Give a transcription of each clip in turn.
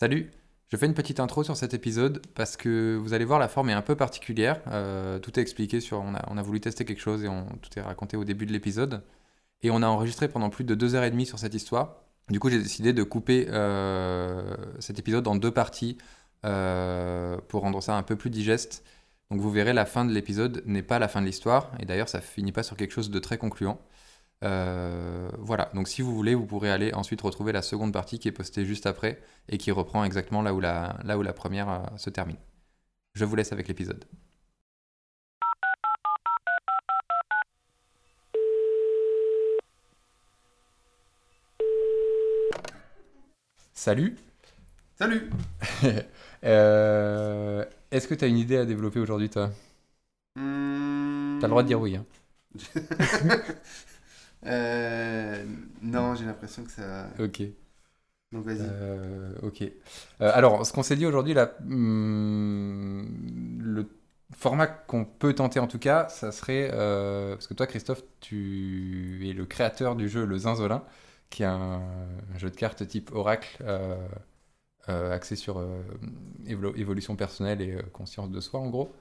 Salut, je fais une petite intro sur cet épisode parce que vous allez voir, la forme est un peu particulière. Euh, tout est expliqué sur. On a, on a voulu tester quelque chose et on, tout est raconté au début de l'épisode. Et on a enregistré pendant plus de deux heures et demie sur cette histoire. Du coup, j'ai décidé de couper euh, cet épisode en deux parties euh, pour rendre ça un peu plus digeste. Donc vous verrez, la fin de l'épisode n'est pas la fin de l'histoire. Et d'ailleurs, ça finit pas sur quelque chose de très concluant. Euh, voilà, donc si vous voulez, vous pourrez aller ensuite retrouver la seconde partie qui est postée juste après et qui reprend exactement là où la, là où la première euh, se termine. Je vous laisse avec l'épisode. Salut Salut Euh, Est-ce que tu as une idée à développer aujourd'hui, toi? Hmm. T'as le droit de dire oui. Hein. Euh, non, j'ai l'impression que ça. Ok. Donc vas-y. Euh, ok. Euh, alors, ce qu'on s'est dit aujourd'hui, là, hum, le format qu'on peut tenter en tout cas, ça serait. parce que toi, Christophe, tu es le créateur du jeu Le Zinzolin, qui est un, un jeu de cartes type Oracle, axé sur évo- évolution personnelle et conscience de soi, en gros.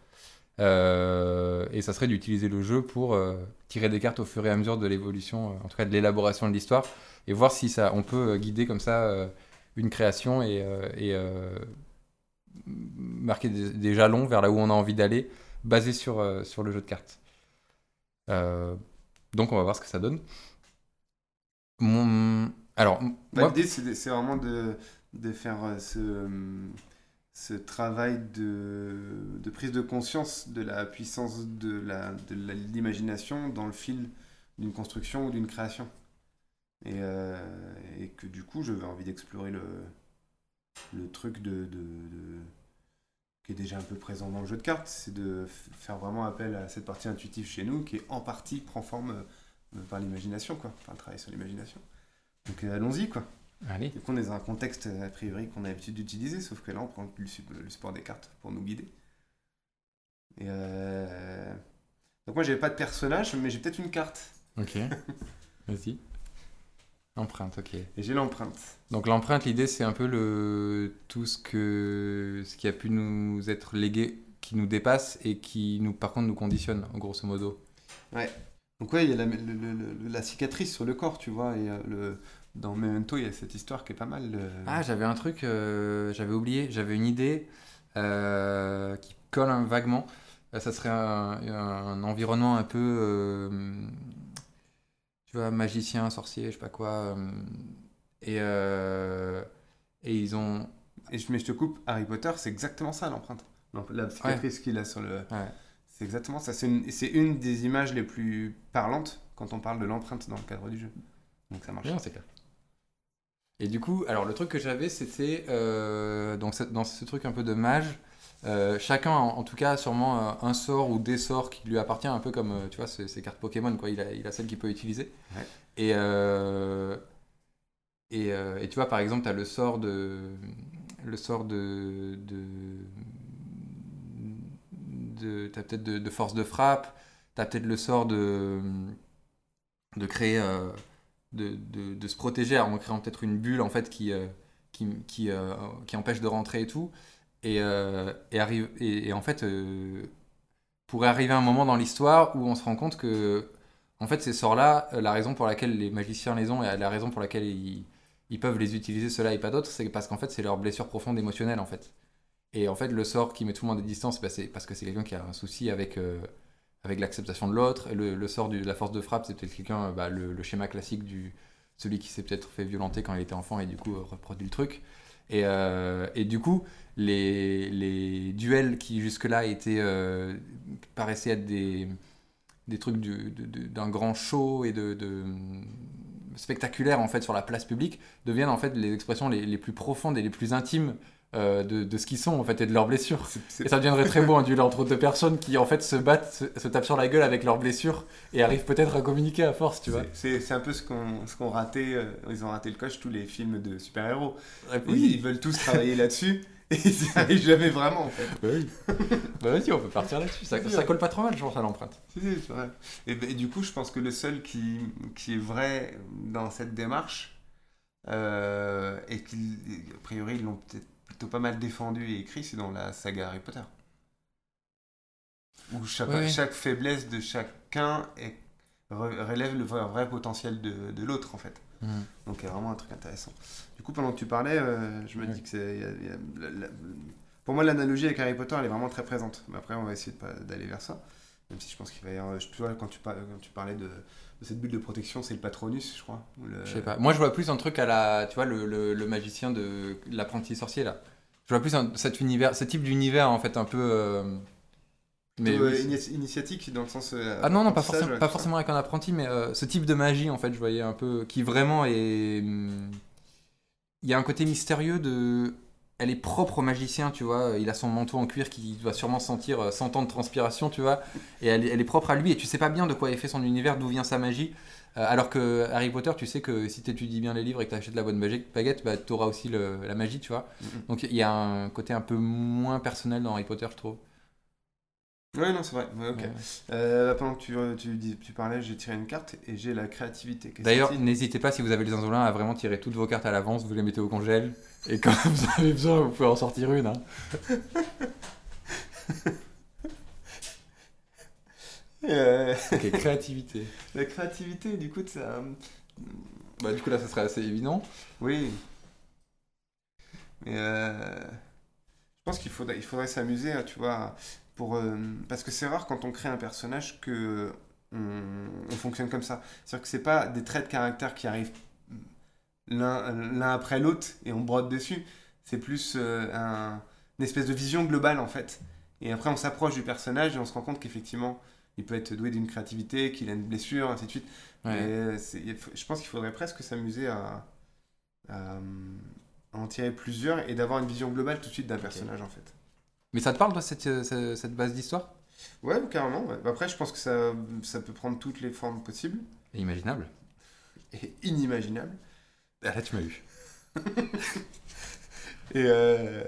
Euh, et ça serait d'utiliser le jeu pour euh, tirer des cartes au fur et à mesure de l'évolution, euh, en tout cas de l'élaboration de l'histoire, et voir si ça, on peut guider comme ça une création et, et, marquer des, des jalons vers là où on a envie d'aller, basé sur, sur le jeu de cartes. Donc on va voir ce que ça donne. Mon... Alors, Bah, L'idée, c'est vraiment de, de faire ce, ce travail de, prise de conscience de la puissance de la- de l'imagination dans le fil d'une construction ou d'une création. Et, euh, et que du coup, j'avais envie d'explorer le, le truc de, de- qui est déjà un peu présent dans le jeu de cartes, c'est de faire vraiment appel à cette partie intuitive chez nous qui en partie prend forme euh, par l'imagination, quoi, par le travail sur l'imagination. Donc euh, allons-y, quoi. Allez. Du coup, on est dans un contexte a priori qu'on a l'habitude d'utiliser, sauf que là, on prend le, sup- le support des cartes pour nous guider. Et euh, Donc moi, j'avais pas de personnage, mais j'ai peut-être une carte. Ok. Vas-y. Empreinte, ok. Et j'ai l'empreinte. Donc l'empreinte, l'idée, c'est un peu le tout ce que ce qui a pu nous être légué, qui nous dépasse et qui nous, par contre, nous conditionne, grosso modo. Donc ouais, il y a la, le- le- le- la cicatrice sur le corps, tu vois, et euh, le... dans Memento, il y a cette histoire qui est pas mal. euh, Ah, j'avais un truc, euh, j'avais oublié, j'avais une idée euh, qui colle un- vaguement. Euh, ça serait un, un environnement un peu, tu vois, magicien, sorcier, je sais pas quoi. et, et ils ont. Et je, mais je te coupe, Harry Potter, c'est exactement ça l'empreinte. La cicatrice qu'il a sur le... Ouais. C'est exactement ça. C'est une, une des images les plus parlantes quand on parle de l'empreinte dans le cadre du jeu. Donc ça marche. C'est clair. Et du coup, alors le truc que j'avais, c'était euh, dans ce truc un peu de mage, euh, chacun en, en tout cas a sûrement euh, un sort ou des sorts qui lui appartient un peu comme tu vois ces, ces cartes Pokémon quoi. Il a, il a celle qu'il peut utiliser. Ouais. Et euh, et, et tu vois par exemple, tu as le sort de le sort de de, de t'as peut-être de, de force de frappe, tu as peut-être le sort de de créer de, de, se protéger en créant peut-être une bulle en fait qui, euh, qui, qui, euh, qui empêche de rentrer et tout. Et, euh, et, arrive, et, en fait, pourrait arriver un moment dans l'histoire où on se rend compte que en fait, ces sorts-là, la raison pour laquelle les magiciens les ont et la raison pour laquelle ils, ils peuvent les utiliser, ceux-là et pas d'autres, c'est parce qu'en fait, c'est leur blessure profonde émotionnelle en fait. Et en fait, le sort qui met tout le monde à distance, bah, c'est parce que c'est quelqu'un qui a un souci avec, avec l'acceptation de l'autre. Le, le sort de la force de frappe, c'est peut-être quelqu'un, bah, le, le schéma classique du celui qui s'est peut-être fait violenter quand il était enfant et du coup euh, reproduit le truc. Et, euh, du coup, les, duels qui jusque-là étaient euh, paraissaient être des, des trucs d'un grand show et de, spectaculaire en fait sur la place publique deviennent en fait les expressions les plus profondes et les plus intimes euh, de, de ce qu'ils sont en fait et de leurs blessures. Et ça deviendrait très beau un duel entre deux personnes qui en fait se battent, se, se tapent sur la gueule avec leurs blessures et arrivent peut-être à communiquer à force, tu vois. C'est un peu ce qu'on raté, euh, ils ont raté le coche tous les films de super-héros. Oui, ils veulent tous travailler là-dessus et ils n'y arrivent jamais vraiment en fait. bah oui. bah vas-y, on peut partir là-dessus. Ça, ça colle pas trop mal, je pense, à l'empreinte. Si, si, c'est vrai. Et, ben, du coup, je pense que le seul qui, qui est vrai dans cette démarche, euh, et qu'ils, a priori, ils l'ont peut-être plutôt pas mal défendu et écrit, c'est dans la saga Harry Potter. Où chaque, faiblesse de chacun est, re- relève le vrai, potentiel de, de l'autre, en fait. Mhm. Donc il y a vraiment un truc intéressant. Du coup, pendant que tu parlais, euh, je me dis que c'est. il y a- il y a- la- la- pour moi, l'analogie avec Harry Potter, elle est vraiment très présente. Mais après, on va essayer d'aller vers ça. Même si je pense qu'il va y avoir. Tu vois, quand tu parlais de, de cette bulle de protection, c'est le Patronus, je crois. le- Je sais pas. Moi, je vois plus un truc à la. Tu vois, le, le, le magicien de l'apprenti sorcier, là. Je vois plus un- cet univers, ce type d'univers, en fait, un peu. euh, Mais. Euh, initiatique dans le sens. euh, Ah non, non, pas forcément, pas forcément avec un apprenti, mais euh, ce type de magie, en fait, je voyais un peu. Qui vraiment est. hum, Il y a un côté mystérieux de. Elle est propre au magicien, tu vois. Il a son manteau en cuir qui doit sûrement sentir euh, 100 ans de transpiration, tu vois. Et elle, est- elle est propre à lui, et tu sais pas bien de quoi est fait son univers, d'où vient sa magie. Euh, alors que Harry Potter, tu sais que si tu étudies bien les livres et que tu achètes la bonne baguette, bah, tu auras aussi le- la magie, tu vois. Donc il y a un côté un peu moins personnel dans Harry Potter, je trouve. Ouais, non, c'est vrai. Ouais, ok. Ouais. Euh, pendant que tu, tu, dis- tu parlais, j'ai tiré une carte et j'ai la créativité. D'ailleurs, n'hésitez pas si vous avez les insolins à vraiment tirer toutes vos cartes à l'avance, vous les mettez au congèle, et quand vous avez besoin, vous pouvez en sortir une. hein. Euh, Ok, créativité. la créativité, du coup, ça. Bah, du coup, là, ça serait assez évident. Oui. Mais euh, je pense qu'il faudrait, il faudrait s'amuser, hein, tu vois, pour, euh, parce que c'est rare quand on crée un personnage que on, on fonctionne comme ça. C'est-à-dire que c'est pas des traits de caractère qui arrivent l'un après l'autre et on brode dessus. C'est plus euh, un- une espèce de vision globale en fait. Et après on s'approche du personnage et on se rend compte qu'effectivement il peut être doué d'une créativité, qu'il a une blessure, ainsi de suite. Ouais. Et faut- je pense qu'il faudrait presque s'amuser à, à, à en tirer plusieurs et d'avoir une vision globale tout de suite d'un personnage en fait. Mais ça te parle, toi, cette, euh, cette, base d'histoire? Ouais, carrément. ouais. Après, je pense que ça, ça peut prendre toutes les formes possibles Et Imaginable. et inimaginables. Ah, là, tu m'as eu. Et euh,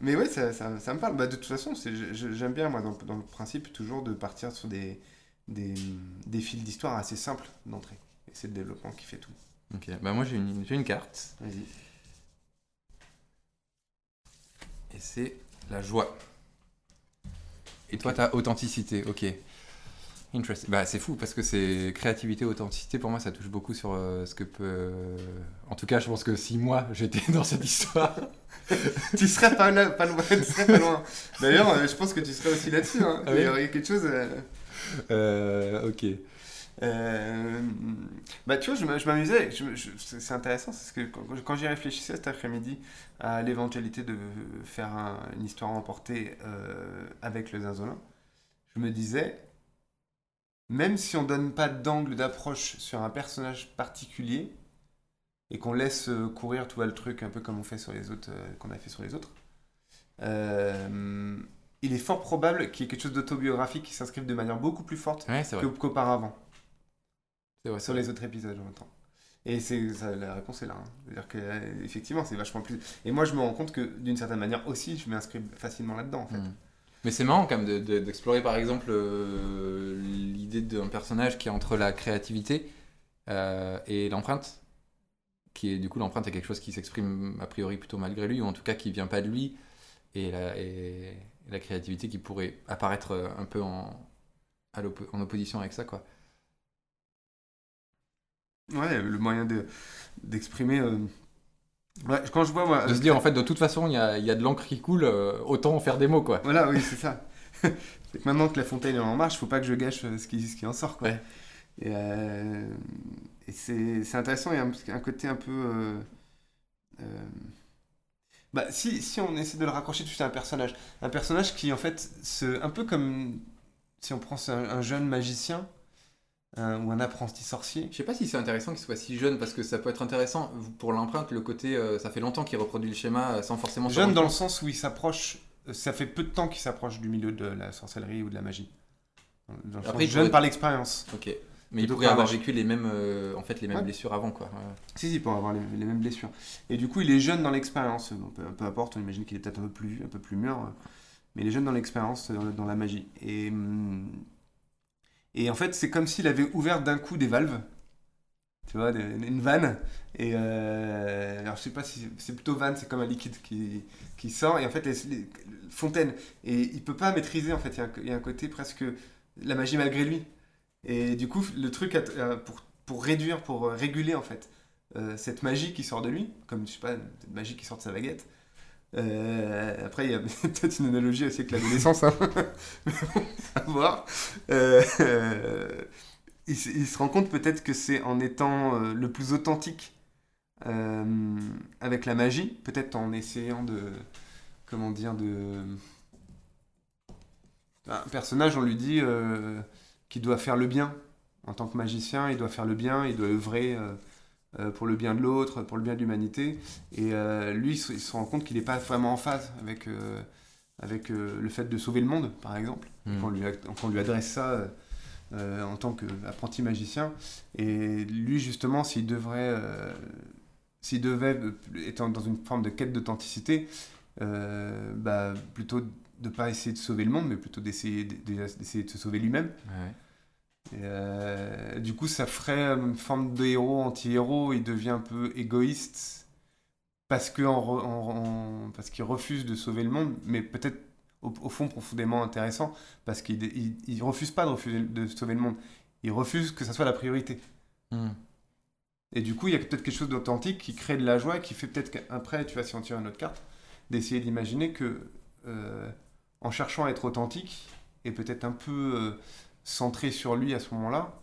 mais ouais, ça, ça, ça me parle. Bah, de toute façon, j'aime bien, moi, dans, dans le principe, toujours de partir sur des, des, des fils d'histoire assez simples d'entrée. Et c'est le développement qui fait tout. Ok, bah, moi, j'ai une, j'ai une carte, Vas-y. et c'est la joie. Et toi, t'as authenticité, ok. Interesting. Bah, c'est fou parce que c'est créativité, authenticité. Pour moi, ça touche beaucoup sur euh, ce que peut. euh, En tout cas, je pense que si moi j'étais dans cette histoire, tu serais pas, là, pas loin. D'ailleurs, euh, je pense que tu serais aussi là-dessus. Hein. Ah oui Il y aurait quelque chose. euh, ok. Euh, bah, tu vois, je m'a- je m'amusais. C'est intéressant, c'est ce que quand, quand j'y réfléchissais cet après-midi à l'éventualité de faire un- une histoire emportée euh, avec le Zinzolin, je me disais, même si on donne pas d'angle d'approche sur un personnage particulier et qu'on laisse euh, courir, vois, le truc un peu comme on fait sur les autres, euh, qu'on a fait sur les autres, euh, il est fort probable qu'il y ait quelque chose d'autobiographique qui s'inscrive de manière beaucoup plus forte Ouais, qu'auparavant C'est vrai, sur les autres épisodes en même temps. Et c'est la réponse est là. hein. C'est-à-dire que euh, effectivement, c'est vachement plus. Et moi, je me rends compte que d'une certaine manière aussi, je m'inscris facilement là-dedans. En fait. Mm. Mais c'est marrant quand même de- de- d'explorer par exemple euh, l'idée d'un personnage qui est entre la créativité euh, et l'empreinte. Qui est du coup l'empreinte est quelque chose qui s'exprime a priori plutôt malgré lui, ou en tout cas qui vient pas de lui. Et la, et la créativité qui pourrait apparaître un peu en, à en opposition avec ça quoi. Ouais, le moyen de d'exprimer. euh, Ouais, quand je vois moi. De se dire en fait de toute façon il y a, y a de l'encre qui coule, euh, autant en faire des mots quoi. Voilà, oui, c'est ça. maintenant que la fontaine est en marche, faut pas que je gâche euh, ce qui, ce qui en sort. Quoi. Ouais. Et, euh, et c'est intéressant, il y a un, un côté un peu. euh, euh, Bah, si, si on essaie de le raccrocher tout de suite à un personnage, un personnage qui en fait, se, un peu comme si on prend un, un jeune magicien un- ou un apprenti sorcier. Je sais pas si c'est intéressant qu'il soit si jeune parce que ça peut être intéressant pour l'empreinte le côté euh, ça fait longtemps qu'il reproduit le schéma euh, sans forcément Jeune dans le sens où il s'approche, euh, ça fait peu de temps qu'il s'approche du milieu de la sorcellerie ou de la magie. Dans le Après, sens il jeune pourrait- par l'expérience. Ok. Mais il pourrait avoir vécu les mêmes, euh, en fait, les mêmes Ouais. blessures avant, quoi. Ouais. Si, si, pour avoir les, les mêmes blessures. Et du coup, il est jeune dans l'expérience. Bon, peu, peu importe, on imagine qu'il est peut-être un peu plus, un peu plus mûr, euh, mais il est jeune dans l'expérience, euh, dans, dans la magie. Et, hum, et en fait, c'est comme s'il avait ouvert d'un coup des valves tu vois, une vanne. Et alors je sais pas si c'est plutôt vanne, c'est comme un liquide qui, qui sort. Et en fait, les, fontaine. Et il peut pas maîtriser, en fait. Il y, a un, côté presque la magie malgré lui. Et du coup, le truc pour, pour réduire, pour réguler, en fait, cette magie qui sort de lui, comme je sais pas, cette magie qui sort de sa baguette, euh, après, il y a peut-être une analogie aussi avec l'adolescence, hein. à voir. Euh, il, se rend compte peut-être que c'est en étant euh, le plus authentique avec la magie, peut-être en essayant de. Comment dire de. Un personnage, on lui dit qu'il doit faire le bien. En tant que magicien, il doit faire le bien, il doit œuvrer pour le bien de l'autre, pour le bien de l'humanité. Et euh, lui, il se, rend compte qu'il n'est pas vraiment en phase avec, euh, avec le fait de sauver le monde, par exemple. Hmm. Quand, on lui, adresse ça en tant qu'apprenti magicien. Et lui, justement, s'il devrait, s'il devait être dans une forme de quête d'authenticité, bah, plutôt de ne pas essayer de sauver le monde, mais plutôt d'essayer, d'essayer de se sauver lui-même. Euh, du coup, ça ferait une forme de héros anti-héros. Il devient un peu égoïste parce que parce qu'il refuse de sauver le monde, mais peut-être au, fond profondément intéressant parce qu'il il, refuse pas de refuser de sauver le monde. Il refuse que ça soit la priorité. Hmm. Et du coup, il y a peut-être quelque chose d'authentique qui crée de la joie, qui fait peut-être qu'après, tu vas si on tire une autre carte, d'essayer d'imaginer que euh, en cherchant à être authentique et peut-être un peu euh, centré sur lui à ce moment-là,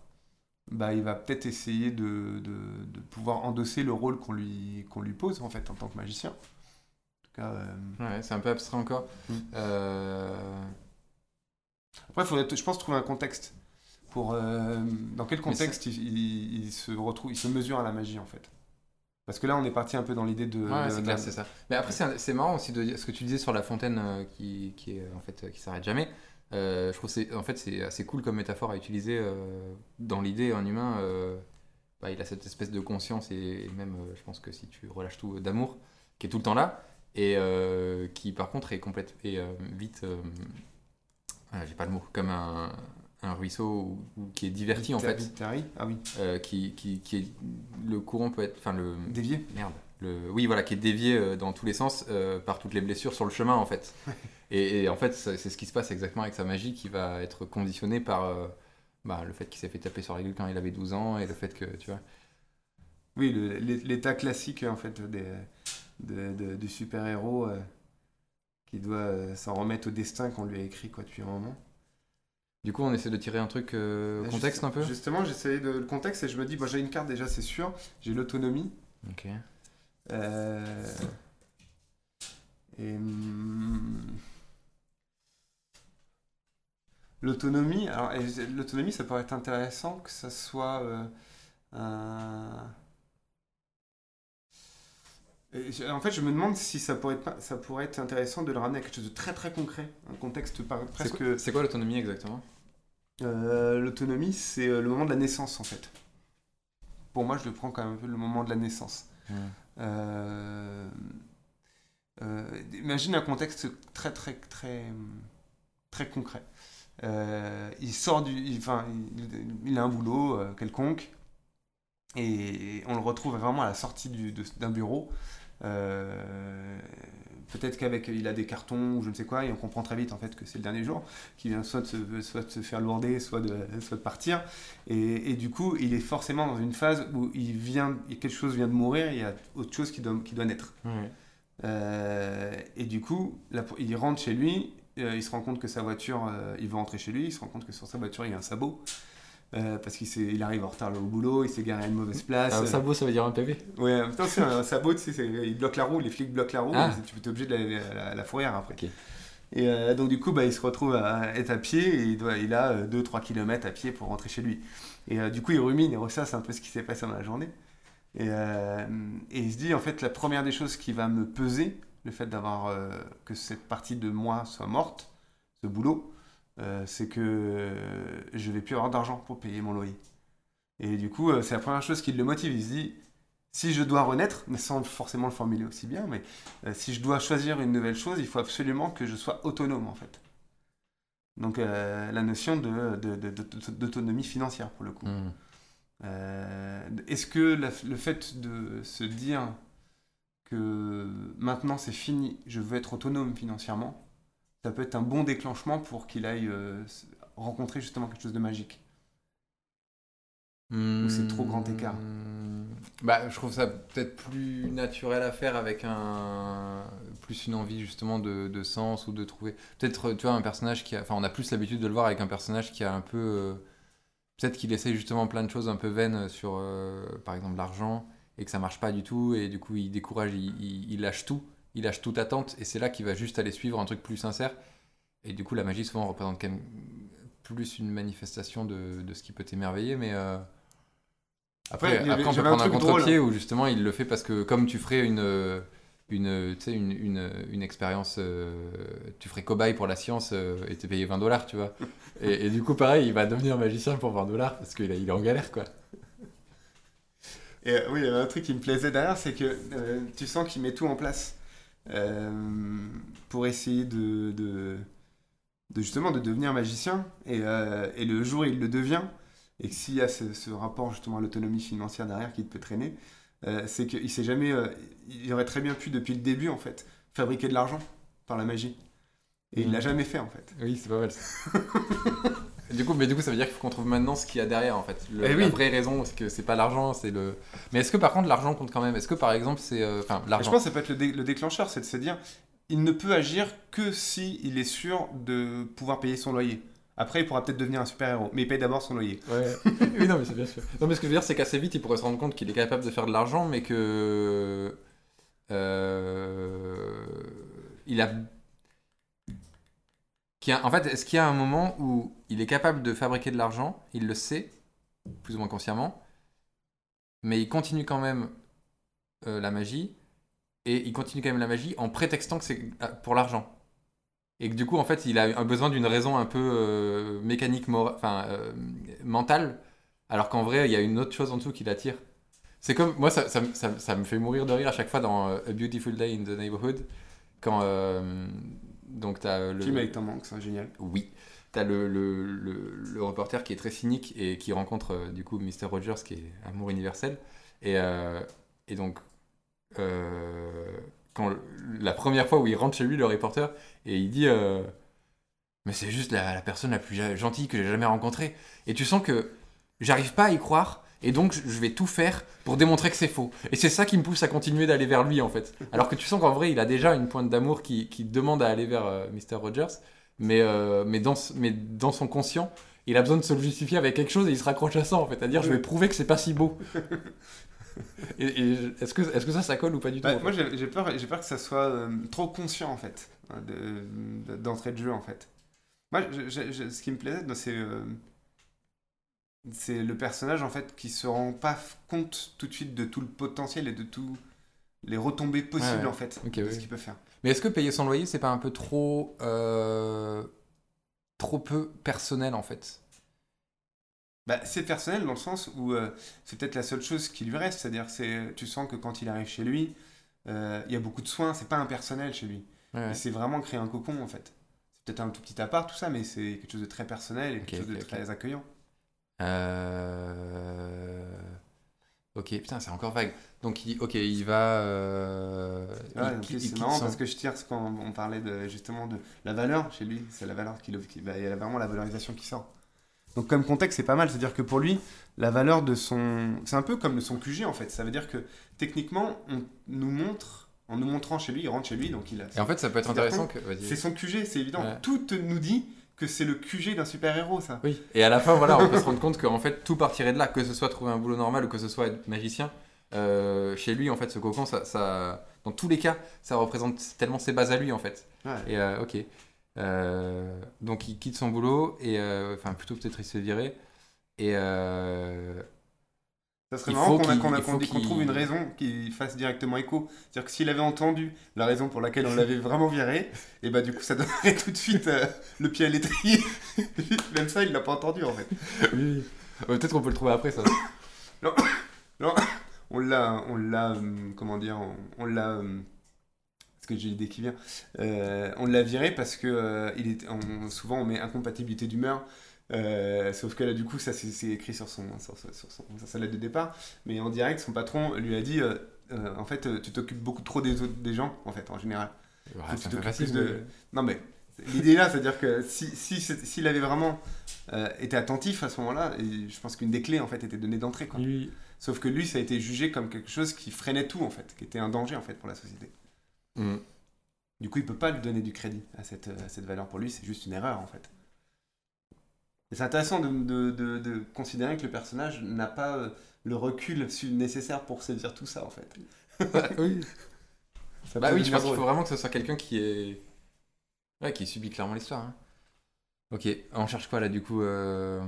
bah, il va peut-être essayer de, de, pouvoir endosser le rôle qu'on lui, qu'on lui pose en fait en tant que magicien. En tout cas, euh, ouais, c'est un peu abstrait encore. Mm. Euh, Après, il faudrait, je pense, trouver un contexte. Pour, euh, dans quel contexte il, il, se retrouve, il se mesure à la magie en fait parce que là, on est parti un peu dans l'idée de. Ouais, c'est clair, c'est ça. Mais après, c'est marrant aussi de dire ce que tu disais sur la fontaine qui, qui est en fait qui s'arrête jamais. Euh, je trouve c'est en fait c'est assez cool comme métaphore à utiliser euh, dans l'idée un humain euh, bah, il a cette espèce de conscience et, même je pense que si tu relâches tout d'amour qui est tout le temps là et qui par contre est complète et vite j'ai pas le mot comme un, un ruisseau ou, qui est diverti en fait. ah oui. Qui, qui, qui, est le courant peut être enfin le dévié. Merde le oui voilà qui est dévié dans tous les sens par toutes les blessures sur le chemin en fait Et, en fait, c'est ce qui se passe exactement avec sa magie qui va être conditionnée par euh, bah, le fait qu'il s'est fait taper sur la gueule quand il avait 12 ans et le fait que, tu vois. Oui, l'état classique en fait des, de, du super-héros euh, qui doit euh, s'en remettre au destin qu'on lui a écrit quoi, depuis un moment. Du coup, on essaie de tirer un truc contexte un peu? Justement, j'essayais de le contexte et je me dis, bon, j'ai une carte déjà, c'est sûr, j'ai l'autonomie. Ok. Et. Hum, L'autonomie, alors l'autonomie, ça pourrait être intéressant que ça soit euh, un... En fait, je me demande si ça pourrait, être, ça pourrait être intéressant de le ramener à quelque chose de très très concret, un contexte presque. C'est quoi, l'autonomie exactement? Euh, L'autonomie, c'est euh, le moment de la naissance en fait. Pour moi, je le prends quand même un peu le moment de la naissance. Imagine un contexte très très très très concret. Euh, il sort du. Enfin, il, a un boulot euh, quelconque. Et on le retrouve vraiment à la sortie d'un bureau. Euh, peut-être qu'avec il a des cartons ou je ne sais quoi, et on comprend très vite en fait que c'est le dernier jour, qu'il vient soit de se, soit de se faire lourder, soit de, soit de partir. Et, et, du coup, il est forcément dans une phase où il vient, quelque chose vient de mourir, il y a autre chose qui doit, qui doit naître. et du coup, il rentre chez lui, euh, il se rend compte que sa voiture, euh, il veut rentrer chez lui, il se rend compte que sur sa voiture, il y a un sabot. Euh, parce qu'il il arrive en retard au boulot, il s'est garé à une mauvaise place. Un sabot, ça veut dire un PV Ouais, c'est un sabot, tu sais, il bloque la roue, les flics bloquent la roue, ah. tu es obligé de la, la, fourrière après. Et donc du coup, bah, il se retrouve à être à pied et il, doit, il a 2-3 km à pied pour rentrer chez lui. Et du coup, il rumine et ressasse un peu ce qui s'est passé dans la journée. Et, et, il se dit, en fait, la première des choses qui va me peser, le fait d'avoir euh, que cette partie de moi soit morte, ce boulot, euh, c'est que je vais plus avoir d'argent pour payer mon loyer. Et du coup, euh, c'est la première chose qui le motive. Il se dit, si je dois renaître, mais sans forcément le formuler aussi bien, mais si je dois choisir une nouvelle chose, il faut absolument que je sois autonome en fait. Donc la notion d'autonomie de, d'autonomie financière pour le coup. Mmh. Euh, Est-ce que la- le fait de se dire que maintenant c'est fini, je veux être autonome financièrement, ça peut être un bon déclenchement pour qu'il aille euh, rencontrer justement quelque chose de magique Ou c'est trop grand écart Hmm, Bah, je trouve ça peut-être plus naturel à faire avec un plus une envie justement de, sens ou de trouver. Peut-être, tu vois, un personnage qui a. Enfin, on a plus l'habitude de le voir avec un personnage qui a un peu. euh, Peut-être qu'il essaye justement plein de choses un peu vaines sur, euh, par exemple, l'argent et que ça marche pas du tout et du coup il décourage, il lâche tout, il lâche toute attente et c'est là qu'il va juste aller suivre un truc plus sincère. Et du coup, la magie souvent représente quand même plus une manifestation de, de ce qui peut t'émerveiller, mais. euh, après, Ouais, après, on peut un prendre un, drôle. contre-pied où justement il le fait parce que comme tu ferais une, euh, une, sais, une, une, une expérience, euh, tu ferais cobaye pour la science euh, et t'es payé 20 dollars, tu vois. Et, et du coup, pareil, il va devenir magicien pour 20 dollars parce qu'il est- il est en galère, quoi. Et euh, oui, il y avait un truc qui me plaisait derrière, c'est que euh, tu sens qu'il met tout en place euh, pour essayer de, de, de justement de devenir magicien. Et, euh, et le jour où il le devient, et que s'il y a ce, ce rapport justement à l'autonomie financière derrière qui peut traîner, euh, c'est qu'il s'est jamais, il aurait très bien pu depuis le début en fait fabriquer de l'argent par la magie. Et il Mhm. l'a jamais fait en fait. Oui, c'est pas mal ça. du coup, mais du coup, ça veut dire qu'il faut qu'on trouve maintenant ce qu'il y a derrière, en fait. Le- Eh La vraie raison, c'est que c'est pas l'argent, c'est le. Mais est-ce que par contre l'argent compte quand même? Est-ce que par exemple c'est, euh, enfin, Et je l'argent? pense que ça peut être le, dé- le déclencheur, c'est de se dire, il ne peut agir que si il est sûr de pouvoir payer son loyer. Après, il pourra peut-être devenir un super-héros, mais il paye d'abord son loyer. Ouais. oui, non, mais c'est bien sûr. Non, mais ce que je veux dire, c'est qu'assez vite, il pourrait se rendre compte qu'il est capable de faire de l'argent, mais que. euh, Il a. y a- En fait, est-ce qu'il y a un moment où il est capable de fabriquer de l'argent, il le sait, plus ou moins consciemment, mais il continue quand même euh, la magie, et il continue quand même la magie en prétextant que c'est euh, pour l'argent. Et que du coup, en fait, il a besoin d'une raison un peu euh, mécanique, enfin, euh, mentale, alors qu'en vrai, il y a une autre chose en dessous qui l'attire. C'est comme, moi, ça, ça, me- ça, ça me fait mourir de rire à chaque fois dans A Beautiful Day in the Neighborhood, quand, donc, t'as le... Film avec Tom Hanks, c'est génial. Oui. T'as le, le, le, reporter qui est très cynique et qui rencontre euh, du coup Mr. Rogers qui est amour universel. Et, euh, et donc, euh, quand la première fois où il rentre chez lui, le reporter, et il dit Mais c'est juste la, personne la plus gentille que j'ai jamais rencontrée. Et tu sens que j'arrive pas à y croire. Et donc, je vais tout faire pour démontrer que c'est faux. Et c'est ça qui me pousse à continuer d'aller vers lui, en fait. Alors que tu sens qu'en vrai, il a déjà une pointe d'amour qui, qui demande à aller vers Mr. Rogers. Mais, euh, mais, dans, mais dans son conscient, il a besoin de se le justifier avec quelque chose et il se raccroche à ça, en fait. À dire, je vais prouver que c'est pas si beau. et, et je- est-ce que, est que ça, ça colle ou pas du tout en fait moi, j'ai peur, que ça soit euh, trop conscient, en fait, de- de- d'entrée de, jeu, en fait. Moi, je- je- je- ce qui me plaisait, c'est euh, c'est le personnage, en fait, qui se rend pas compte tout de suite de tout le potentiel et de tous les retombées possibles, Ouais, ouais. en fait, de oui. ce qu'il peut faire. Mais est-ce que payer son loyer, c'est pas un peu trop, euh, trop peu personnel, en fait? Bah, c'est personnel dans le sens où euh, c'est peut-être la seule chose qui lui reste, c'est-à-dire que tu sens que quand il arrive chez lui, euh, il y a beaucoup de soins, c'est pas impersonnel chez lui. Ouais. C'est vraiment créer un cocon en fait. C'est peut-être un tout petit appart, tout ça, mais c'est quelque chose de très personnel et quelque chose de très accueillant. Euh... Ok, putain, c'est encore vague. Donc, il, ok, il va. euh, il c'est marrant son- parce que je tire quand on parlait de, justement de la valeur chez lui, c'est la valeur qui, qui- bah, il y a vraiment la valorisation qui sort. Donc comme contexte, c'est pas mal, c'est-à-dire que pour lui, la valeur de son... C'est un peu comme son QG en fait, ça veut dire que techniquement, on nous montre, en nous montrant chez lui, il rentre chez lui, donc il a... Et en fait, ça peut être intéressant que. C'est son QG, c'est évident. Ouais. Tout nous dit que c'est le QG d'un super-héros, ça. Oui. Et à la fin, voilà, on peut se rendre compte qu'en fait, tout partirait de là, que ce soit trouver un boulot normal ou que ce soit être magicien. Euh, chez lui, en fait, ce cocon, ça, ça, dans tous les cas, ça représente tellement ses bases à lui, en fait. Ouais. Et euh, ok. Euh, donc il quitte son boulot et enfin plutôt peut-être il se fait virer et Ça serait Il marrant qu'on trouve une raison qui fasse directement écho. C'est-à-dire que s'il avait entendu la raison pour laquelle on l'avait vraiment viré, et bah du coup ça donnerait tout de suite euh, le pied à l'étrier. Même ça, il l'a pas entendu en fait. oui, peut-être qu'on peut le trouver après ça. On l'a, on l'a, hum, comment dire, on, on l'a, hum, parce que j'ai l'idée qui vient, Euh, on l'a viré parce que euh, il est, on- souvent on met incompatibilité d'humeur. Euh, sauf que là, du coup, ça c'est écrit sur, son, sur, son, sa lettre de départ. Mais en direct, son patron lui a dit euh, euh, En fait, tu t'occupes beaucoup trop des, autres, des gens, en fait, en général. c'est facile de... Non, mais l'idée là, c'est-à-dire que s'il si, s'il avait vraiment été attentif à ce moment-là, je pense qu'une des clés, en fait, était donnée d'entrée. Quoi. Sauf que lui, ça a été jugé comme quelque chose qui freinait tout, en fait, qui était un danger, en fait, pour la société. Mm. Du coup, il peut pas lui donner du crédit à cette, à cette valeur. Pour lui, c'est juste une erreur, en fait. C'est intéressant de, de, de, considérer que le personnage n'a pas euh, le recul nécessaire pour saisir tout ça, en fait. oui. bah oui, je pense qu'il faut vraiment que ce soit quelqu'un qui est... Ouais, qui subit clairement l'histoire. Hein. Ok, on cherche quoi là du coup euh...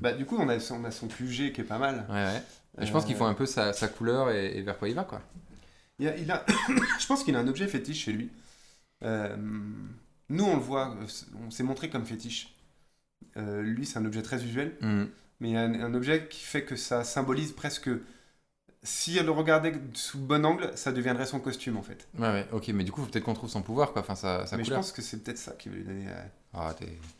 Bah du coup on a, son, on a son QG qui est pas mal. Ouais ouais. Je pense qu'il faut un peu sa, sa couleur et, vers quoi il va quoi. Il a, il a... je pense qu'il a un objet fétiche chez lui. Euh, nous on le voit, on s'est montré comme fétiche. Euh, lui, c'est un objet très visuel, mm. mais il y a un, objet qui fait que ça symbolise presque. Si elle le regardait sous bon angle, ça deviendrait son costume en fait. Ouais, ouais, ok, mais du coup, peut-être qu'on trouve son pouvoir, quoi. Enfin, ça, mais je pense que c'est peut-être ça qui va lui donner. Euh, ah,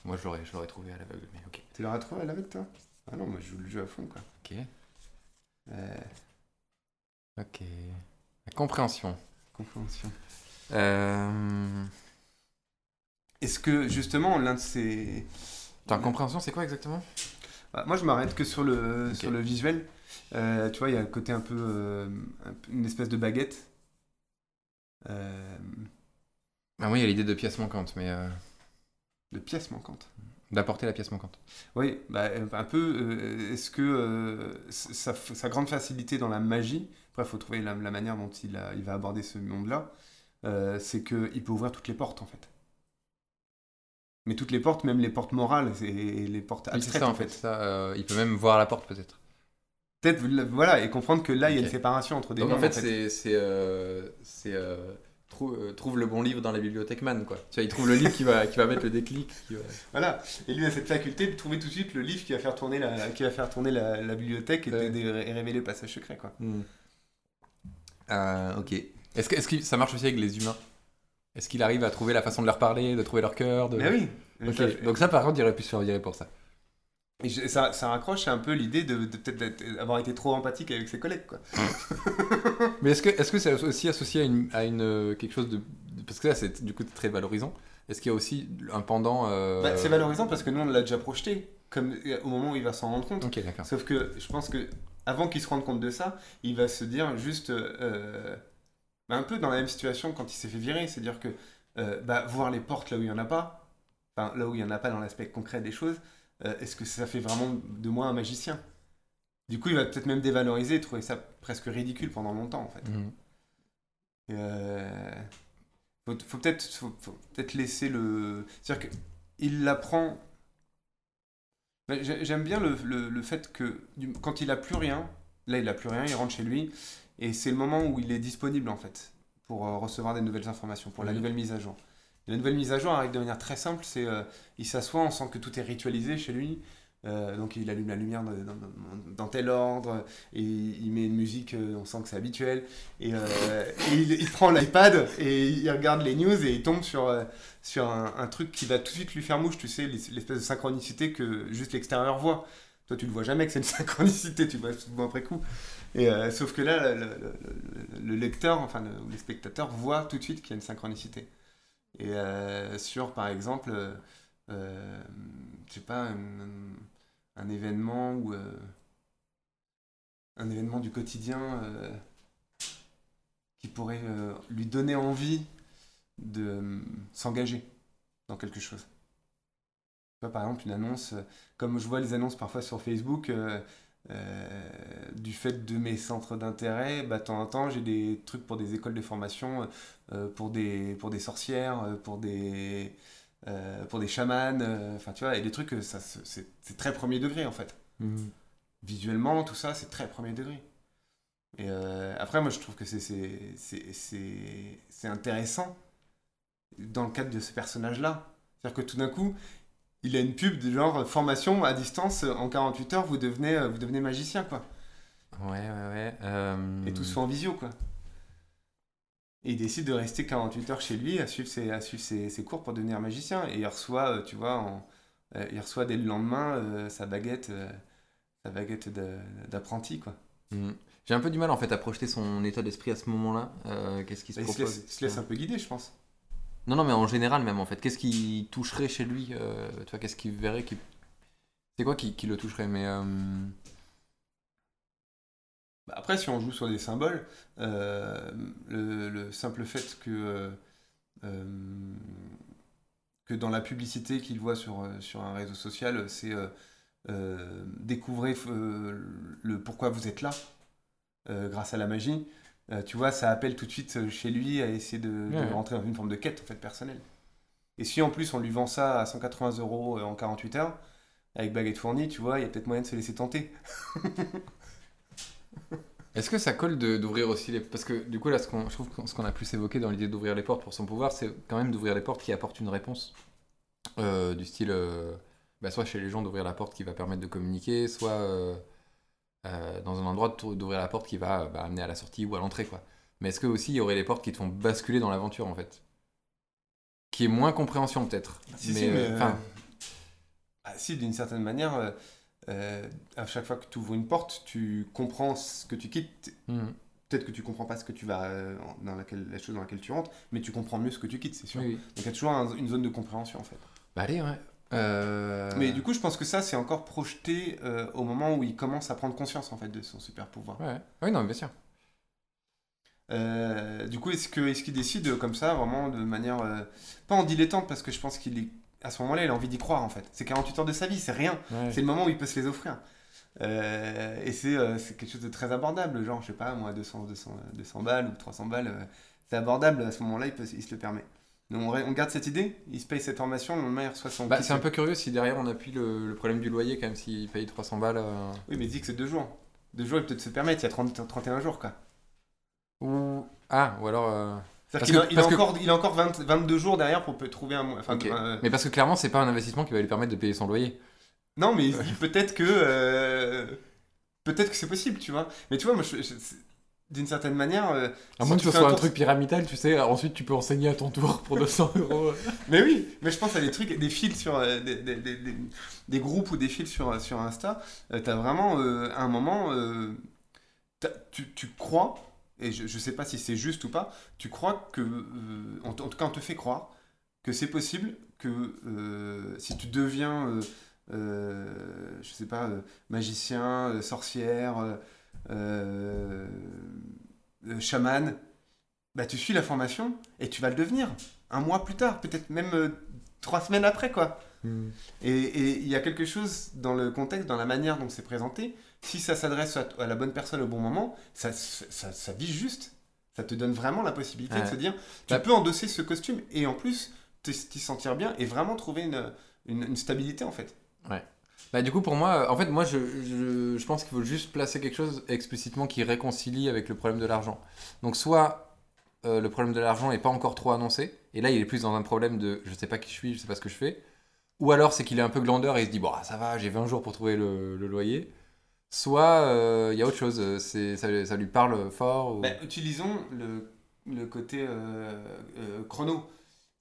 moi, je l'aurais, je l'aurais trouvé à l'aveugle, mais ok. Tu l'aurais trouvé à l'aveugle, toi? Ah non, moi, je joue le jeu à fond, quoi. Ok. Euh... Ok. La compréhension. Compréhension. Est-ce que justement l'un de ces ta compréhension, c'est quoi exactement? Bah, Moi, je m'arrête que sur le, sur le visuel. Euh, tu vois, il y a le côté un peu. Euh, une espèce de baguette. Euh... Ah oui, il y a l'idée de pièce manquante, mais. De pièce manquante D'apporter la pièce manquante. Oui, bah, un peu. Est-ce que sa, sa, grande facilité dans la magie, après, il faut trouver la, la, manière dont il, a, il va aborder ce monde-là, c'est qu'il peut ouvrir toutes les portes, en fait mais toutes les portes, même les portes morales et les portes abstraites. ça, en fait. Ça, euh, il peut même voir la porte peut-être. Peut-être, voilà, et comprendre que là, il y a une séparation entre des Donc en fait, c'est. Euh, euh, trouve, le bon livre dans la bibliothèque man, quoi. Tu vois, il trouve le livre qui va, qui va mettre le déclic. Voilà, et lui a cette faculté de trouver tout de suite le livre qui va faire tourner la, qui va faire tourner la, bibliothèque et, de, révéler le passage secret, quoi. Hmm. ok. Est-ce que, est que ça marche aussi avec les humains? Est-ce qu'il arrive à trouver la façon de leur parler, de trouver leur cœur de... Mais oui. Donc ça, par contre, il aurait pu se faire virer pour ça. Et ça, ça, raccroche un peu l'idée de, peut-être avoir été trop empathique avec ses collègues. Quoi. Mais est-ce que est-ce que c'est aussi associé à, une, à une, euh, quelque chose de... Parce que là, c'est du coup très valorisant. Est-ce qu'il y a aussi un pendant... Euh, bah, c'est valorisant parce que nous, on l'a déjà projeté, comme au moment où il va s'en rendre compte. Sauf que je pense que avant qu'il se rende compte de ça, il va se dire juste... Euh, un peu dans la même situation quand il s'est fait virer, c'est-à-dire que euh, bah, voir les portes là où il n'y en a pas, enfin là où il n'y en a pas dans l'aspect concret des choses, euh, est-ce que ça fait vraiment de moi un magicien? Du coup, il va peut-être même dévaloriser et trouver ça presque ridicule pendant longtemps en fait. Mmh. Euh, faut, peut-être peut laisser le. C'est-à-dire qu'il l'apprend. J'aime bien le, le, fait que quand il a plus rien, là il a plus rien, il rentre chez lui, et c'est le moment où il est disponible en fait pour euh, recevoir des nouvelles informations, pour la nouvelle mise à jour. la nouvelle mise à jour arrive de manière très simple, c'est euh, il s'assoit, on sent que tout est ritualisé chez lui, euh, donc il allume la lumière dans, tel ordre, et il met une musique, on sent que c'est habituel, et, il, prend l'iPad et il regarde les news et il tombe sur, sur un, un, truc qui va tout de suite lui faire mouche, tu sais, l'espèce de synchronicité que juste l'extérieur voit. Toi, tu le vois jamais que c'est une synchronicité, tu vois souvent après coup. Et, euh, sauf que là, le, lecteur, enfin le, les spectateurs voient tout de suite qu'il y a une synchronicité. Et euh, sur, par exemple, euh, je sais pas, un, événement ou un événement du quotidien qui pourrait lui donner envie de s'engager dans quelque chose. Par exemple, une annonce, comme je vois les annonces parfois sur Facebook, euh, du fait de mes centres d'intérêt, bah, de temps en temps, j'ai des trucs pour des écoles de formation, euh, pour, des, pour des sorcières, euh, pour des, pour des chamans, enfin tu vois, et des trucs, ça, c'est très premier degré en fait. Mmh. Visuellement, tout ça, c'est très premier degré. Et après, moi, je trouve que c'est intéressant dans le cadre de ce personnage-là. C'est-à-dire que tout d'un coup, il a une pub de genre formation à distance en 48 heures, vous devenez, euh, vous devenez magicien, quoi. Ouais, ouais, ouais. Et tout se fait en visio, quoi. Et il décide de rester 48 heures chez lui à suivre ses, à suivre ses, cours pour devenir magicien. Et il reçoit, euh, tu vois, en, euh, il reçoit dès le lendemain euh, sa baguette, euh, sa baguette d'apprenti, quoi. Mm. J'ai un peu du mal en fait à projeter son état d'esprit à ce moment-là. Euh, Qu'est-ce qui se Bah, il se propose laisse, il se laisse un peu guider, je pense. Non, non, mais en général même en fait. Qu'est-ce qui toucherait chez lui euh, Tu vois, qu'est-ce qu'il verrait qui... C'est quoi qui, qui le toucherait? Mais euh, Bah, Après, si on joue sur des symboles, euh, le, le simple fait que, que dans la publicité qu'il voit sur, sur un réseau social, c'est découvrez le pourquoi vous êtes là grâce à la magie. Euh, tu vois, ça appelle tout de suite euh, chez lui à essayer de, rentrer dans une forme de quête en fait, personnelle. Et si en plus on lui vend ça à 180 euros euh, en 48 heures, avec baguette fournie, tu vois, il y a peut-être moyen de se laisser tenter. Est-ce que ça colle d'ouvrir aussi les... Parce que du coup là, ce qu'on, je trouve que ce qu'on a plus évoqué dans l'idée d'ouvrir les portes pour son pouvoir, c'est quand même d'ouvrir les portes qui apportent une réponse. Euh, du style, euh, bah, soit chez les gens d'ouvrir la porte qui va permettre de communiquer, soit euh, euh, dans un endroit d'ouvrir la porte qui va bah, amener à la sortie ou à l'entrée. quoi. Mais est-ce que aussi il y aurait des portes qui te font basculer dans l'aventure en fait? Qui est moins compréhension peut-être. Si, si, mais. euh, euh, ah, si, d'une certaine manière, euh, euh, à chaque fois que tu ouvres une porte, tu comprends ce que tu quittes. mhm. Peut-être que tu comprends pas ce que tu vas. euh, dans laquelle, la chose dans laquelle tu rentres, mais tu comprends mieux ce que tu quittes, c'est sûr. oui, oui. Donc il y a toujours un- une zone de compréhension en fait. Bah allez, ouais. Euh, Mais du coup, je pense que ça, c'est encore projeté euh, au moment où il commence à prendre conscience en fait de son super pouvoir. Ouais. Oui, non, mais bien sûr. Euh, du coup, est-ce que est-ce qu'il décide comme ça, vraiment de manière pas en dilettante, parce que je pense qu'il est à ce moment-là, il a envie d'y croire en fait. C'est 48 heures de sa vie, c'est rien. Ouais. C'est le moment où il peut se les offrir. Et c'est quelque chose de très abordable, genre, je sais pas, moi, 200, 200, 200 balles ou 300 balles, c'est abordable, à ce moment-là, il, peut, il se le permet. Donc on, on garde cette idée, il se paye cette formation, le lendemain il reçoit son Bah, c'est un peu curieux si derrière on appuie le, le problème du loyer, quand même, s'il paye 300 balles. euh, Oui, mais il dit que c'est deux jours. Deux jours, il peut se permettre, il y a 30, 31 jours, quoi. Ou... Ah, ou alors. euh, C'est-à-dire Parce qu'il que- a, il a parce que- encore, il a encore 20 22 jours derrière pour trouver un. Enfin, euh, Mais parce que clairement, c'est pas un investissement qui va lui permettre de payer son loyer. Non, mais il peut-être que. euh, peut-être que c'est possible, tu vois. Mais tu vois, moi, je- d'une certaine manière. euh, À si moins que ce soit un tour- truc pyramidal, tu sais, ensuite tu peux enseigner à ton tour pour 200 euros. Mais oui, mais je pense à des trucs, des fils sur. euh, des, des- des- groupes ou des fils sur, sur Insta. euh, T'as vraiment euh, un moment. euh, tu, tu crois, et je, je sais pas si c'est juste ou pas, tu crois que. euh, en, en tout cas, on te fait croire que c'est possible que euh, si tu deviens. euh, euh, je sais pas, euh, magicien, euh, sorcière, euh, euh, chaman, bah tu suis la formation et tu vas le devenir un mois plus tard, peut-être même euh, trois semaines après, quoi. Et et il y a quelque chose dans le contexte, dans la manière dont c'est présenté. Si ça s'adresse à, à la bonne personne au bon moment, ça, ça, ça vise juste. Ça te donne vraiment la possibilité de se dire, tu Bah- peux endosser ce costume et en plus te- t'y sentir bien et vraiment trouver une, une, une stabilité en fait. Bah, du coup, pour moi, en fait, moi, je, je, pense qu'il faut juste placer quelque chose explicitement qui réconcilie avec le problème de l'argent. Donc, soit euh, le problème de l'argent n'est pas encore trop annoncé, et là, il est plus dans un problème de je sais pas qui je suis, je sais pas ce que je fais. Ou alors, c'est qu'il est un peu glandeur et il se dit, bon, ah, ça va, j'ai 20 jours pour trouver le, loyer. Soit euh, il y a autre chose, euh, c'est, ça, lui parle fort. Bah, utilisons le, le côté euh, euh, chrono.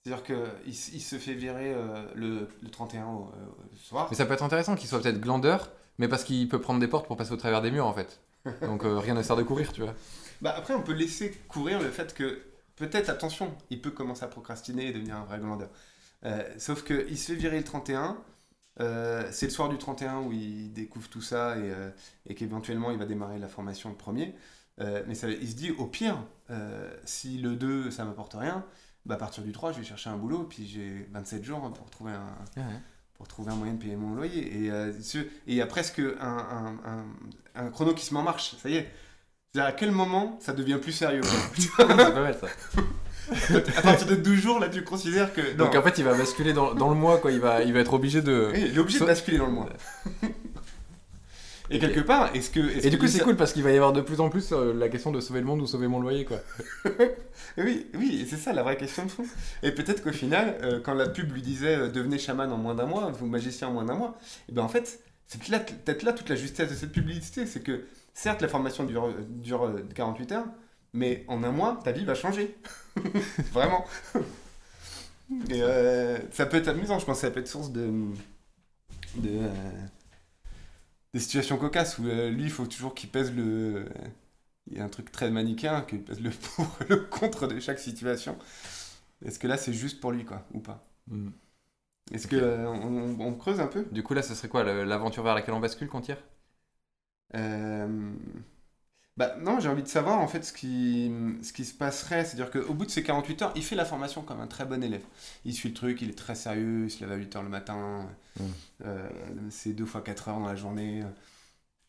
C'est-à-dire qu'il il se fait virer euh, le, le 31 au, euh, au soir. Mais ça peut être intéressant qu'il soit peut-être glandeur, mais parce qu'il peut prendre des portes pour passer au travers des murs, en fait. Donc, euh, rien ne sert de courir, tu vois. Bah après, on peut laisser courir le fait que, peut-être, attention, il peut commencer à procrastiner et devenir un vrai glandeur. Sauf qu'il se fait virer le 31. euh, c'est le soir du 31 où il découvre tout ça et, et qu'éventuellement il va démarrer la formation le premier. Mais ça, il se dit, au pire, si le 2 ça m'apporte rien, bah à partir du 3 je vais chercher un boulot puis j'ai 27 jours pour trouver un, pour trouver un moyen de payer mon loyer. Et euh, il y a presque un, un, un, un chrono qui se met en marche, ça y est. C'est-à-dire à quel moment ça devient plus sérieux? C'est pas mal, ça. À partir de 12 jours, là, tu considères que. Non. Donc en fait, il va basculer dans, dans le mois, quoi. Il va, il va être obligé de. Oui, il est obligé So- de basculer dans le mois. Et quelque part, est-ce que. Et du que coup, c'est ça- cool parce qu'il va y avoir de plus en plus euh, la question de sauver le monde ou sauver mon loyer, quoi. Oui, oui, c'est ça la vraie question de fond. Et peut-être qu'au final, euh, quand la pub lui disait euh, devenez chaman en moins d'un mois, vous magicien en moins d'un mois, et ben en fait, c'est peut-être là, peut-être là toute la justesse de cette publicité, c'est que certes la formation dure, dure euh, 48 heures, mais en un mois, ta vie va changer. Vraiment. Et ça peut être amusant, je pense que ça peut être source de, de des situations cocasses où euh, lui, il faut toujours qu'il pèse le. Il y a un truc très manichéen, qu'il pèse le pour le contre de chaque situation. Est-ce que là, c'est juste pour lui, quoi, ou pas? Mm. Est-ce que euh, on, on creuse un peu? Du coup, là, ce serait quoi l'aventure vers laquelle on bascule qu'on tire? Euh, Bah non, j'ai envie de savoir en fait ce qui, ce qui se passerait. C'est-à-dire qu'au bout de ces 48 heures, il fait la formation comme un très bon élève. Il suit le truc, il est très sérieux, il se lève à 8 heures le matin, Mm. euh, c'est deux fois 4 heures dans la journée.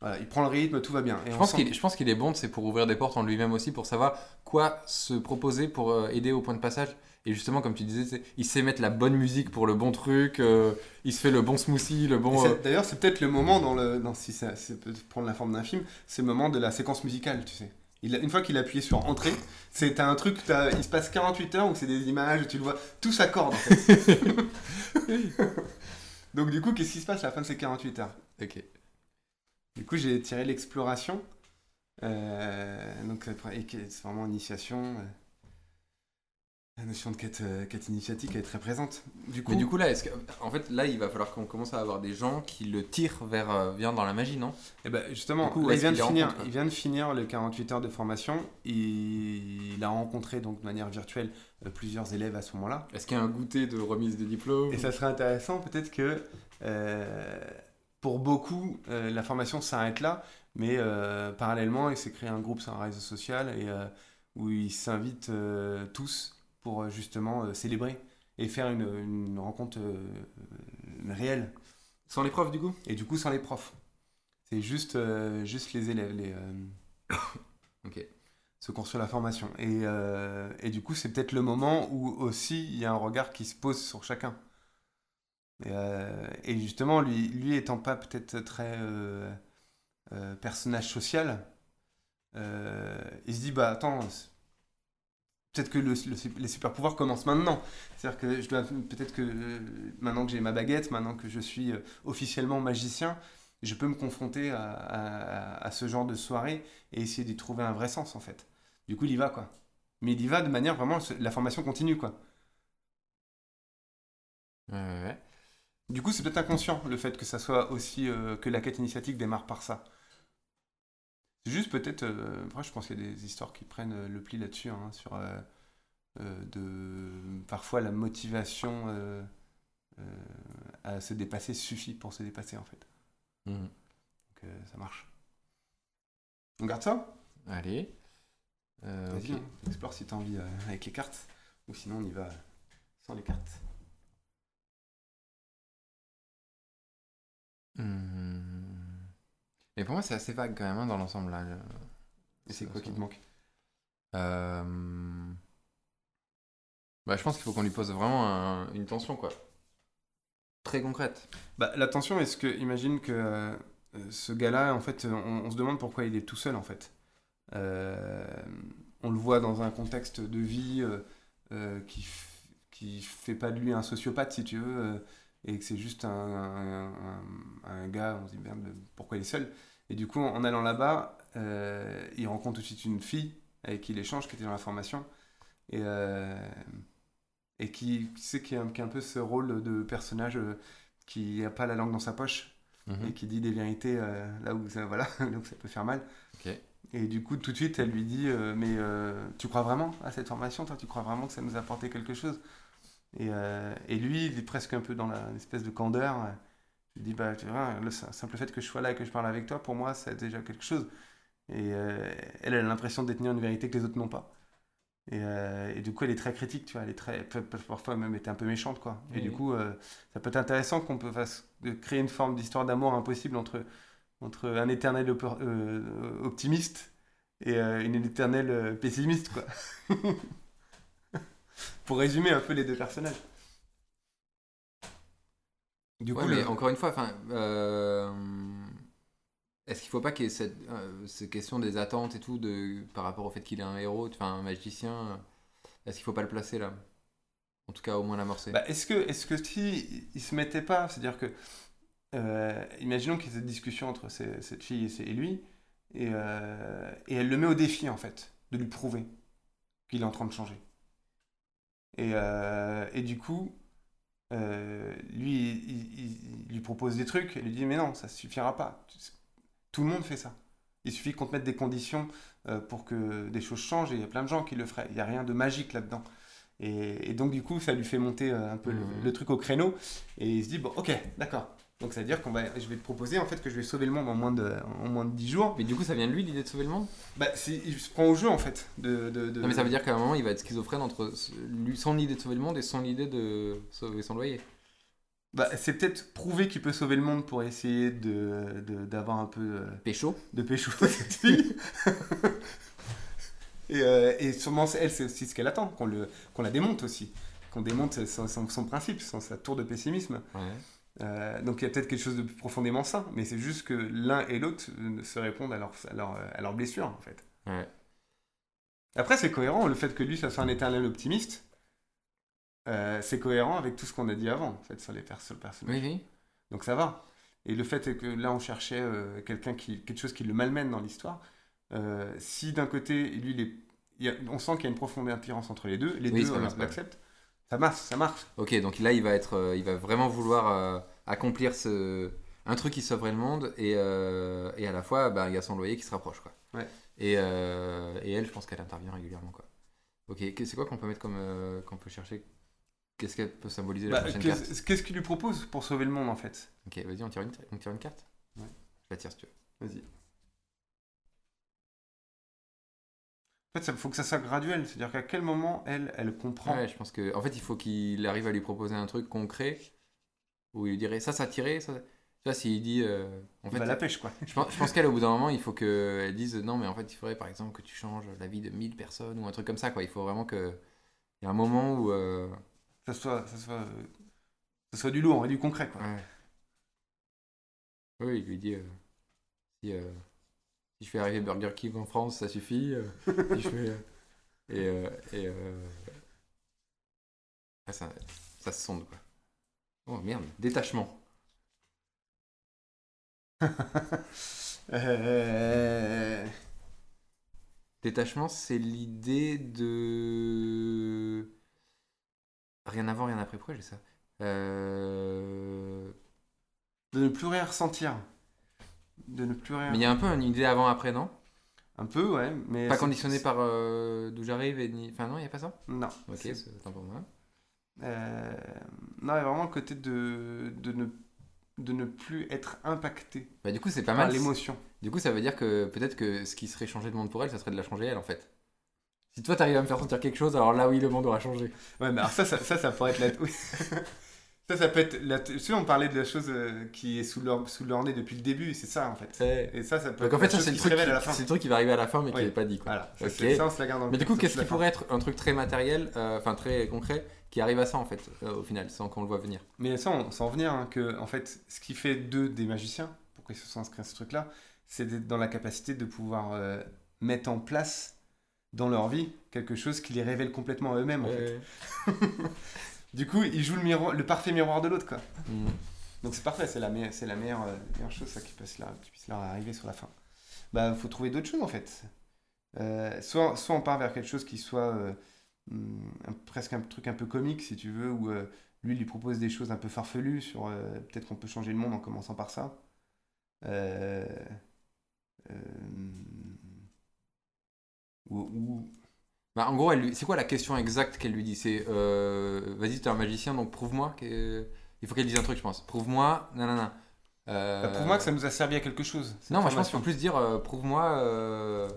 Voilà, il prend le rythme, tout va bien. Et Je pense sent- qu'il je pense qu'il est bon, c'est pour ouvrir des portes en lui-même aussi, pour savoir quoi se proposer pour euh, aider au point de passage. Et justement, comme tu disais, il sait mettre la bonne musique pour le bon truc, euh, il se fait le bon smoothie, le bon... euh, D'ailleurs, c'est peut-être le moment, dans le, dans, si ça, ça peut prendre la forme d'un film, c'est le moment de la séquence musicale, tu sais. Il a- une fois qu'il a appuyé sur entrée, c'est un truc, il se passe 48 heures où c'est des images, tu le vois, tout s'accorde en fait. Donc du coup, qu'est-ce qui se passe à la fin de ces 48 heures? Ok. Du coup, j'ai tiré l'exploration. Euh, donc c'est vraiment initiation. La notion de quête, euh, quête initiatique est très présente. Du coup, Mais du coup, là, est-ce que... en fait, là, il va falloir qu'on commence à avoir des gens qui le tirent vers, euh, dans la magie, non? Eh ben, justement, coup, là, il, vient de les finir, il vient de finir le 48 heures de formation. Il, il a rencontré donc de manière virtuelle euh, plusieurs élèves à ce moment-là. Est-ce qu'il y a un goûter de remise de diplôme Et ça serait intéressant peut-être que euh, pour beaucoup, euh, la formation s'arrête là, mais euh, parallèlement, il s'est créé un groupe sur un réseau social et, euh, où ils s'invitent euh, tous pour euh, justement euh, célébrer et faire une, une rencontre euh, réelle. Sans les profs, du coup? Et du coup, sans les profs. C'est juste, juste les élèves, les, Ok. ceux qui ont reçu la formation. Et, et du coup, c'est peut-être le moment où aussi il y a un regard qui se pose sur chacun. Et, euh, et justement, lui, lui étant pas peut-être très euh, euh, personnage social, il se dit bah attends, peut-être que le- le- les super pouvoirs commencent maintenant. C'est-à-dire que je dois peut-être que maintenant que j'ai ma baguette, maintenant que je suis euh, officiellement magicien, je peux me confronter à, à- à ce genre de soirée et essayer d'y trouver un vrai sens en fait. Du coup, il y va quoi. Mais il y va de manière vraiment la formation continue quoi. Ouais, ouais, ouais. Du coup, c'est peut-être inconscient le fait que ça soit aussi euh, que la quête initiatique démarre par ça. C'est juste peut-être. euh, après, je pense qu'il y a des histoires qui prennent euh, le pli là-dessus, hein, sur euh, de parfois la motivation à se dépasser suffit pour se dépasser en fait. Mhm. Donc ça marche. On garde ça? Allez. Euh, Vas-y, hein, explore si t'as envie euh, avec les cartes. Ou sinon, on y va sans les cartes. Hmm. Mais pour moi, c'est assez vague quand même hein, dans l'ensemble là. Et c'est quoi qui te manque? Euh, Bah, je pense qu'il faut qu'on lui pose vraiment un- une tension quoi. Très concrète. Bah, la tension, est-ce que, imagine que euh, ce gars-là, en fait, on, on se demande pourquoi il est tout seul, en fait. Euh, on le voit dans un contexte de vie qui, f- qui fait pas de lui un sociopathe, si tu veux, et que c'est juste un, un- un- un gars, on se dit, merde, pourquoi il est seul? Et du coup, en allant là-bas, euh, il rencontre tout de suite une fille avec qui il échange, qui était dans la formation, et, euh, et qui, qui sait qui a, un- qui a un peu ce rôle de personnage euh, qui n'a pas la langue dans sa poche Mhm. et qui dit des vérités euh, là, où ça, voilà, là où ça peut faire mal. Et du coup, tout de suite, elle lui dit Mais tu crois vraiment à cette formation Toi, tu crois vraiment que ça nous a apporté quelque chose? Et, euh, et lui, il est presque un peu dans la une espèce de candeur. euh, Il dit Bah, tu vois, le sim- simple fait que je sois là et que je parle avec toi, pour moi, c'est déjà quelque chose. Et euh, elle, elle a l'impression de détenir une vérité que les autres n'ont pas. Et, euh, et du coup, elle est très critique, tu vois, elle est très, parfois même était un peu méchante, quoi. Et Oui, du coup, ça peut être intéressant qu'on peut fasse, créer une forme d'histoire d'amour impossible entre, entre un éternel optimiste et une éternelle pessimiste, quoi. Pour résumer un peu les deux personnages. Du Ouais, coup, mais le- encore une fois, enfin, euh, est-ce qu'il faut pas qu'il y ait cette, euh, cette question des attentes et tout de, par rapport au fait qu'il est un héros, enfin un magicien, euh, est-ce qu'il faut pas le placer là? En tout cas, au moins l'amorcer. Bah, est-ce que, est-ce que si il se mettait pas, c'est-à-dire que, euh, imaginons qu'il y ait cette discussion entre ces- cette fille et, lui, et, et elle le met au défi en fait, de lui prouver qu'il est en train de changer. Et, euh, et du coup, euh, lui, il, il- il lui propose des trucs, et lui dit mais non, ça suffira pas. Tout le monde fait ça. Il suffit qu'on te mette des conditions euh, pour que des choses changent, et il y a plein de gens qui le feraient. Il n'y a rien de magique là-dedans. Et, et donc du coup, ça lui fait monter un peu le, Mhm. le truc au créneau, et il se dit bon, ok, d'accord. Donc ça veut dire qu'on va, je vais te proposer en fait que je vais sauver le monde en moins de, en moins de 10 jours. Mais du coup, ça vient de lui l'idée de sauver le monde? Bah, c'est- il se prend au jeu en fait. De, de, de- Non, mais ça veut dire qu'à un moment, il va être schizophrène entre son idée de sauver le monde et son idée de sauver son loyer. Bah, c'est peut-être prouver qu'il peut sauver le monde pour essayer de d'avoir un peu euh, Pécho de pécho cette fille. et, euh, et sûrement, elle, c'est aussi ce qu'elle attend, qu'on le- qu'on la démonte aussi. Qu'on démonte son, son- son principe, son- sa tour de pessimisme. Ouais. Euh, donc il y a peut-être quelque chose de plus profondément sain, mais c'est juste que l'un et l'autre se répondent à leur, à leurs blessures, en fait. Ouais. Après, c'est cohérent, le fait que lui, ça soit un éternel optimiste, euh, c'est cohérent avec tout ce qu'on a dit avant, en fait, sur les pers- sur le personnage. Oui, oui. Donc ça va. Et le fait est que là, on cherchait euh, quelqu'un qui, quelque chose qui le malmène dans l'histoire. Si d'un côté, lui, il est- il y a- on sent qu'il y a une profonde attirance entre les deux, les Oui, deux l'acceptent. Ça marche, ça marche. Ok, donc là, il va, être, euh, il va vraiment vouloir euh, accomplir ce... un truc qui sauverait le monde et, euh, et à la fois, bah, il y a son loyer qui se rapproche. Quoi. Ouais. Et, et elle, je pense qu'elle intervient régulièrement. Quoi. Ok, c'est quoi qu'on peut mettre comme. qu'on peut chercher? Qu'est-ce qu'elle peut symboliser la Bah, prochaine carte? Qu'est-ce qu'est-ce qu'il lui propose pour sauver le monde, en fait? Ok, vas-y, on tire une, on tire une carte? Ouais. Je la tire si tu veux. Vas-y. En fait, il faut que ça soit graduel. C'est-à-dire qu'à quel moment, elle, elle comprend Ouais, je pense que. En fait, il faut qu'il arrive à lui proposer un truc concret où il lui dirait ça, ça tirait. Ça... Vois, s'il dit. euh, en fait, à la pêche, quoi. Je pense, je pense qu'elle, au bout d'un moment, il faut qu'elle dise non, mais en fait, il faudrait par exemple que tu changes la vie de 1000 personnes ou un truc comme ça. Quoi. Il faut vraiment que. Il y a un moment où. euh, Ça soit, ça soit, ça soit du lourd et du concret, quoi. ouais. Oui, il lui dit euh, si, si je fais arriver Burger King en France, ça suffit. si je fais, et. et ah, ça, ça se sonde, quoi. Oh merde, détachement. Euh, Détachement, c'est l'idée de. Rien avant, rien après. Pourquoi j'ai ça? Euh, De ne plus rien ressentir. De ne plus rien. Mais il y a un peu une idée avant-après, non? Un peu, ouais. Mais Pas conditionné par euh, d'où j'arrive et ni. Enfin, non, il n'y a pas ça? Non. Ok, C'est- pour moi. euh, Non, il y a vraiment le côté de, de, ne, de ne plus être impacté Bah, du coup, c'est pas mal. l'émotion. Du coup, ça veut dire que peut-être que ce qui serait changé de monde pour elle, ça serait de la changer elle, en fait. Si toi, t'arrives à me faire sentir quelque chose, alors là, oui, le monde aura changé. Ouais, mais alors ça, ça, ça, ça pourrait être la... ça, ça peut être... La... Tu sais, on parlait de la chose euh, qui est sous leur, sous leur nez depuis le début, c'est ça, en fait. Et ça, ça peut Donc en fait, ça, c'est le, truc qui- à la fin. c'est le truc qui va arriver à la fin, mais qui n'est pas dit. Quoi. Voilà, ça, ça, on se la garde le Mais du coup, qu'est-ce qui pourrait être un truc très matériel, euh, enfin très concret, qui arrive à ça en fait, euh, au final, sans qu'on le voit venir? Mais ça, on s'en venir, hein, que, en fait, ce qui fait d'eux des magiciens, pourquoi ils se sont inscrits à ce truc-là, c'est d'être dans la capacité de pouvoir euh, mettre en place dans leur vie quelque chose qui les révèle complètement à eux-mêmes, en fait. Du coup, ils jouent le, miroir, le parfait miroir de l'autre, quoi. Mm. Donc c'est parfait, c'est la, meilleure, c'est la meilleure, euh, meilleure chose ça, qui, puisse leur, qui puisse leur arriver sur la fin. Bah, faut trouver d'autres choses en fait. Euh, soit, soit on part vers quelque chose qui soit euh, un- presque un truc un peu comique si tu veux, où lui il lui propose des choses un peu farfelues sur peut-être qu'on peut changer le monde en commençant par ça. Ou- Bah, en gros, lui- c'est quoi la question exacte qu'elle lui dit? C'est euh, vas-y, t'es un magicien, donc prouve-moi. que- Il faut qu'elle dise un truc, je pense. Prouve-moi, nanana. Euh, bah, prouve-moi que ça nous a servi à quelque chose. Non, moi je pense qu'il faut plus dire euh, prouve-moi. euh,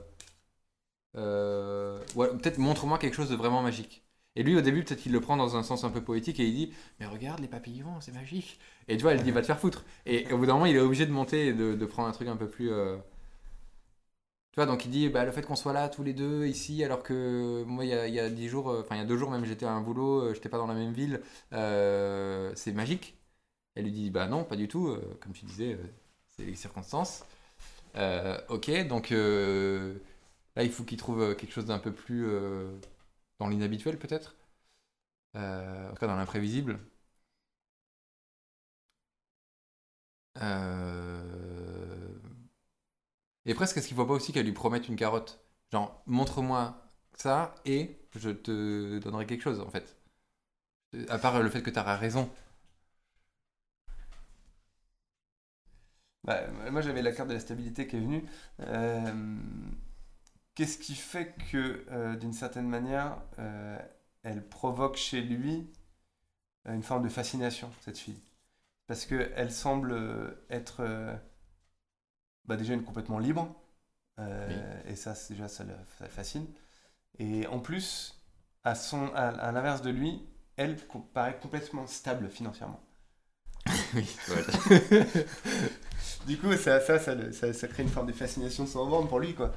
euh, ouais, peut-être montre-moi quelque chose de vraiment magique. Et lui, au début, peut-être qu'il le prend dans un sens un peu poétique et il dit Mais regarde les papillons, c'est magique. Et tu vois, elle dit Va te faire foutre. Et au bout d'un moment, il est obligé de monter et de, de prendre un truc un peu plus. Donc il dit bah, Le fait qu'on soit là tous les deux ici, alors que moi, il y a, il y a 10 jours, euh, enfin, il y a deux jours même, j'étais à un boulot, euh, j'étais pas dans la même ville, euh, c'est magique. Elle lui dit Bah non, pas du tout, comme tu disais, c'est les circonstances. Ok, donc là, il faut qu'il trouve quelque chose d'un peu plus dans l'inhabituel, peut-être. En tout cas, dans l'imprévisible. Et presque, est-ce qu'il ne voit pas aussi qu'elle lui promette une carotte? Genre, montre-moi ça et je te donnerai quelque chose, en fait. Euh, à part le fait que tu auras raison. Bah, moi, j'avais la carte de la stabilité qui est venue. Euh, qu'est-ce qui fait que, euh, d'une certaine manière, elle provoque chez lui une forme de fascination, cette fille? Parce qu'elle semble être bah, déjà une complètement libre. euh, Et ça, c'est- déjà, ça le, ça le fascine. Et en plus, à, son, à, à l'inverse de lui, elle paraît complètement stable financièrement. oui, voilà. Du coup, ça, ça, ça, le- ça- ça crée une forme de fascination sans borne pour lui, quoi.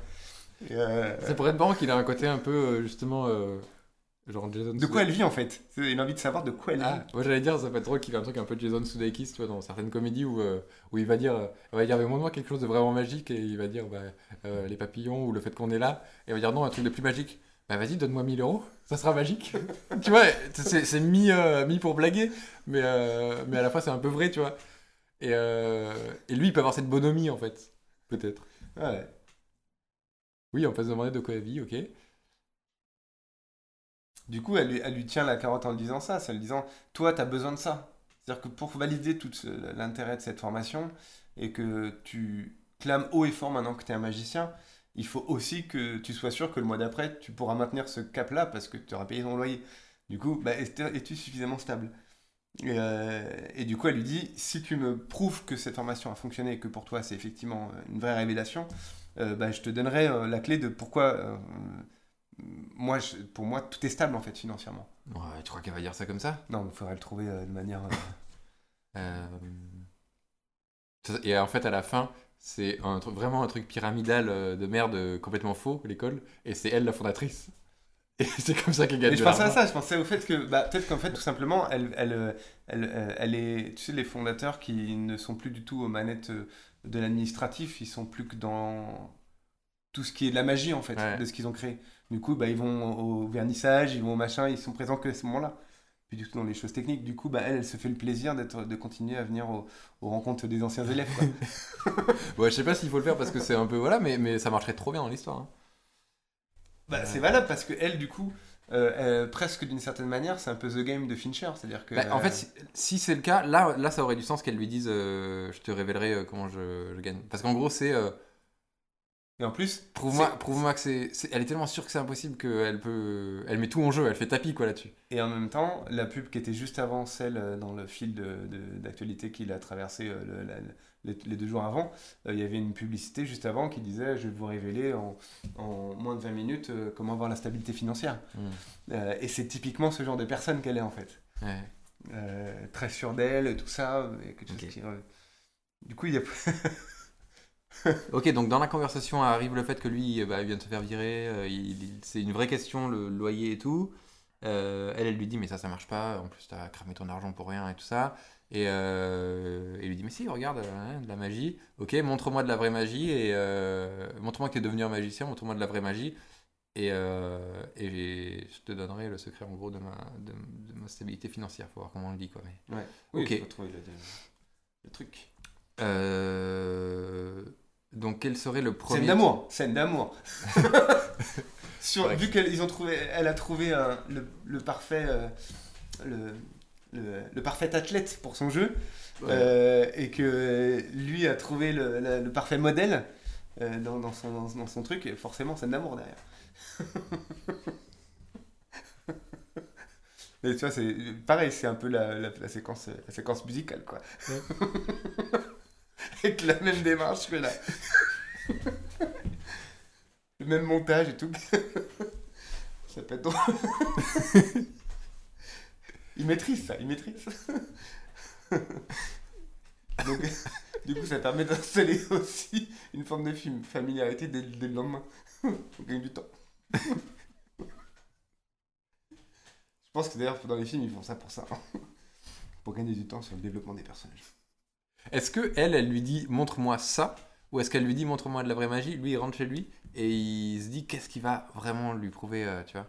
Et, euh, Ça pourrait être marrant qu'il a un côté un peu, euh, justement, euh, genre Jason de quoi elle vit en fait Il a envie de savoir de quoi elle Ah, vit. moi j'allais dire, ça peut être drôle qu'il ait un truc un peu Jason Sudeikis, tu vois, dans certaines comédies où, euh, où il va dire, euh, il va dire, mais montre-moi quelque chose de vraiment magique, et il va dire, bah, euh, les papillons ou le fait qu'on est là, et il va dire, non, un truc de plus magique. Bah vas-y, donne-moi 1000 euros, ça sera magique. tu vois, c'est c'est mis, mis pour blaguer, mais, mais à la fois c'est un peu vrai, tu vois. Et, et lui, il peut avoir cette bonhomie, en fait, peut-être. Ouais. Oui, on peut se demander de quoi elle vit, ok. Du coup, elle, lui- tient la carotte en lui disant ça, c'est en lui disant Toi, tu as besoin de ça. C'est-à-dire que pour valider tout l'intérêt de cette formation et que tu clames haut et fort maintenant que tu es un magicien, il faut aussi que tu sois sûr que le mois d'après, tu pourras maintenir ce cap-là parce que tu auras payé ton loyer. Du coup, bah, est- es-tu suffisamment stable? Et, euh, et du coup, elle lui dit Si tu me prouves que cette formation a fonctionné et que pour toi c'est effectivement une vraie révélation, euh, bah, je te donnerai euh, la clé de pourquoi. Moi, je- pour moi, tout est stable en fait financièrement. Ouais, tu crois qu'elle va dire ça comme ça? Non, il faudrait le trouver euh, de manière. euh, Euh, Et en fait, à la fin, c'est un vraiment un truc pyramidal de merde complètement faux, l'école, et c'est elle la fondatrice. Et c'est comme ça qu'elle gagne Mais je pensais à ça, je pensais au fait que bah, peut-être qu'en fait, tout simplement, elle, elle, elle, elle est. Tu sais, les fondateurs qui ne sont plus du tout aux manettes de l'administratif, ils sont plus que dans tout ce qui est de la magie en fait, Ouais. de ce qu'ils ont créé. Du coup, bah, ils vont au vernissage, ils vont au machin, ils sont présents que à ce moment-là. Puis du coup, dans les choses techniques, du coup, bah, elle, elle se fait le plaisir d'être, de continuer à venir au- aux rencontres des anciens élèves. Quoi. Ouais, je sais pas s'il faut le faire parce que c'est un peu. Voilà, mais, mais ça marcherait trop bien dans l'histoire. hein. Bah, c'est valable parce que elle, du coup, euh, euh, presque d'une certaine manière, c'est un peu the game de Fincher, c'est-à-dire que. Bah, en euh, fait, si, si c'est le cas, là, là, ça aurait du sens qu'elle lui dise euh, Je te révélerai euh, comment je, je gagne. Parce qu'en gros, c'est. Et en plus, Prouve-moi c'est- prouve que c'est, Elle est tellement sûre que c'est impossible qu'elle peut. Elle met tout en jeu, elle fait tapis quoi là-dessus. Et en même temps, la pub qui était juste avant celle euh, dans le fil de- de- d'actualité qu'il a traversé euh, le- la- les, les deux jours avant, euh, il y avait une publicité juste avant qui disait Je vais vous révéler en, en moins de 20 minutes euh, comment avoir la stabilité financière. Euh, et c'est typiquement ce genre de personne qu'elle est en fait. Ouais. Très sûre d'elle, tout ça. Et quelque chose Ok. qui, Du coup, il y a. Ok, donc dans la conversation arrive le fait que lui, bah, il vient de se faire virer, euh, il- il- c'est une vraie question, le loyer et tout. Euh, elle, elle lui dit, mais ça, ça marche pas, en plus, t'as cramé ton argent pour rien et tout ça. Et euh, il lui dit, mais si, regarde, euh, hein, de la magie. Ok, montre-moi de la vraie magie, et montre-moi que t'es devenu un magicien, montre-moi de la vraie magie. Et, et je te donnerai le secret, en gros, de ma, de, de ma stabilité financière. Faut voir comment on le dit, quoi. Mais... Ouais. Oui, Ok. faut trouver le, le truc. Euh, donc, quel serait le premier... Scène d'amour, scène d'amour. Sur, Ouais. Vu qu'elle ils ont trouvé, elle a trouvé un- le, le parfait, euh, le, le, le parfait athlète pour son jeu, Ouais. euh, et que lui a trouvé le, le- le parfait modèle euh, dans, dans son, dans, dans son truc, et forcément scène d'amour derrière. Mais tu vois, c'est pareil, c'est un peu la, la, la séquence, la séquence musicale, quoi. Avec la même démarche que là. Le même montage et tout. ça peut être drôle. il maîtrise ça, il maîtrise. Donc, du coup, ça permet d'installer aussi une forme de film, familiarité dès, le lendemain. On gagne du temps. Je pense que d'ailleurs, dans les films, ils font ça pour ça. Pour gagner du temps sur le développement des personnages. Est-ce que elle, lui dit montre-moi ça Ou est-ce qu'elle lui dit montre-moi de la vraie magie Lui, il rentre chez lui et il se dit qu'est-ce qui va vraiment lui prouver, euh, tu vois?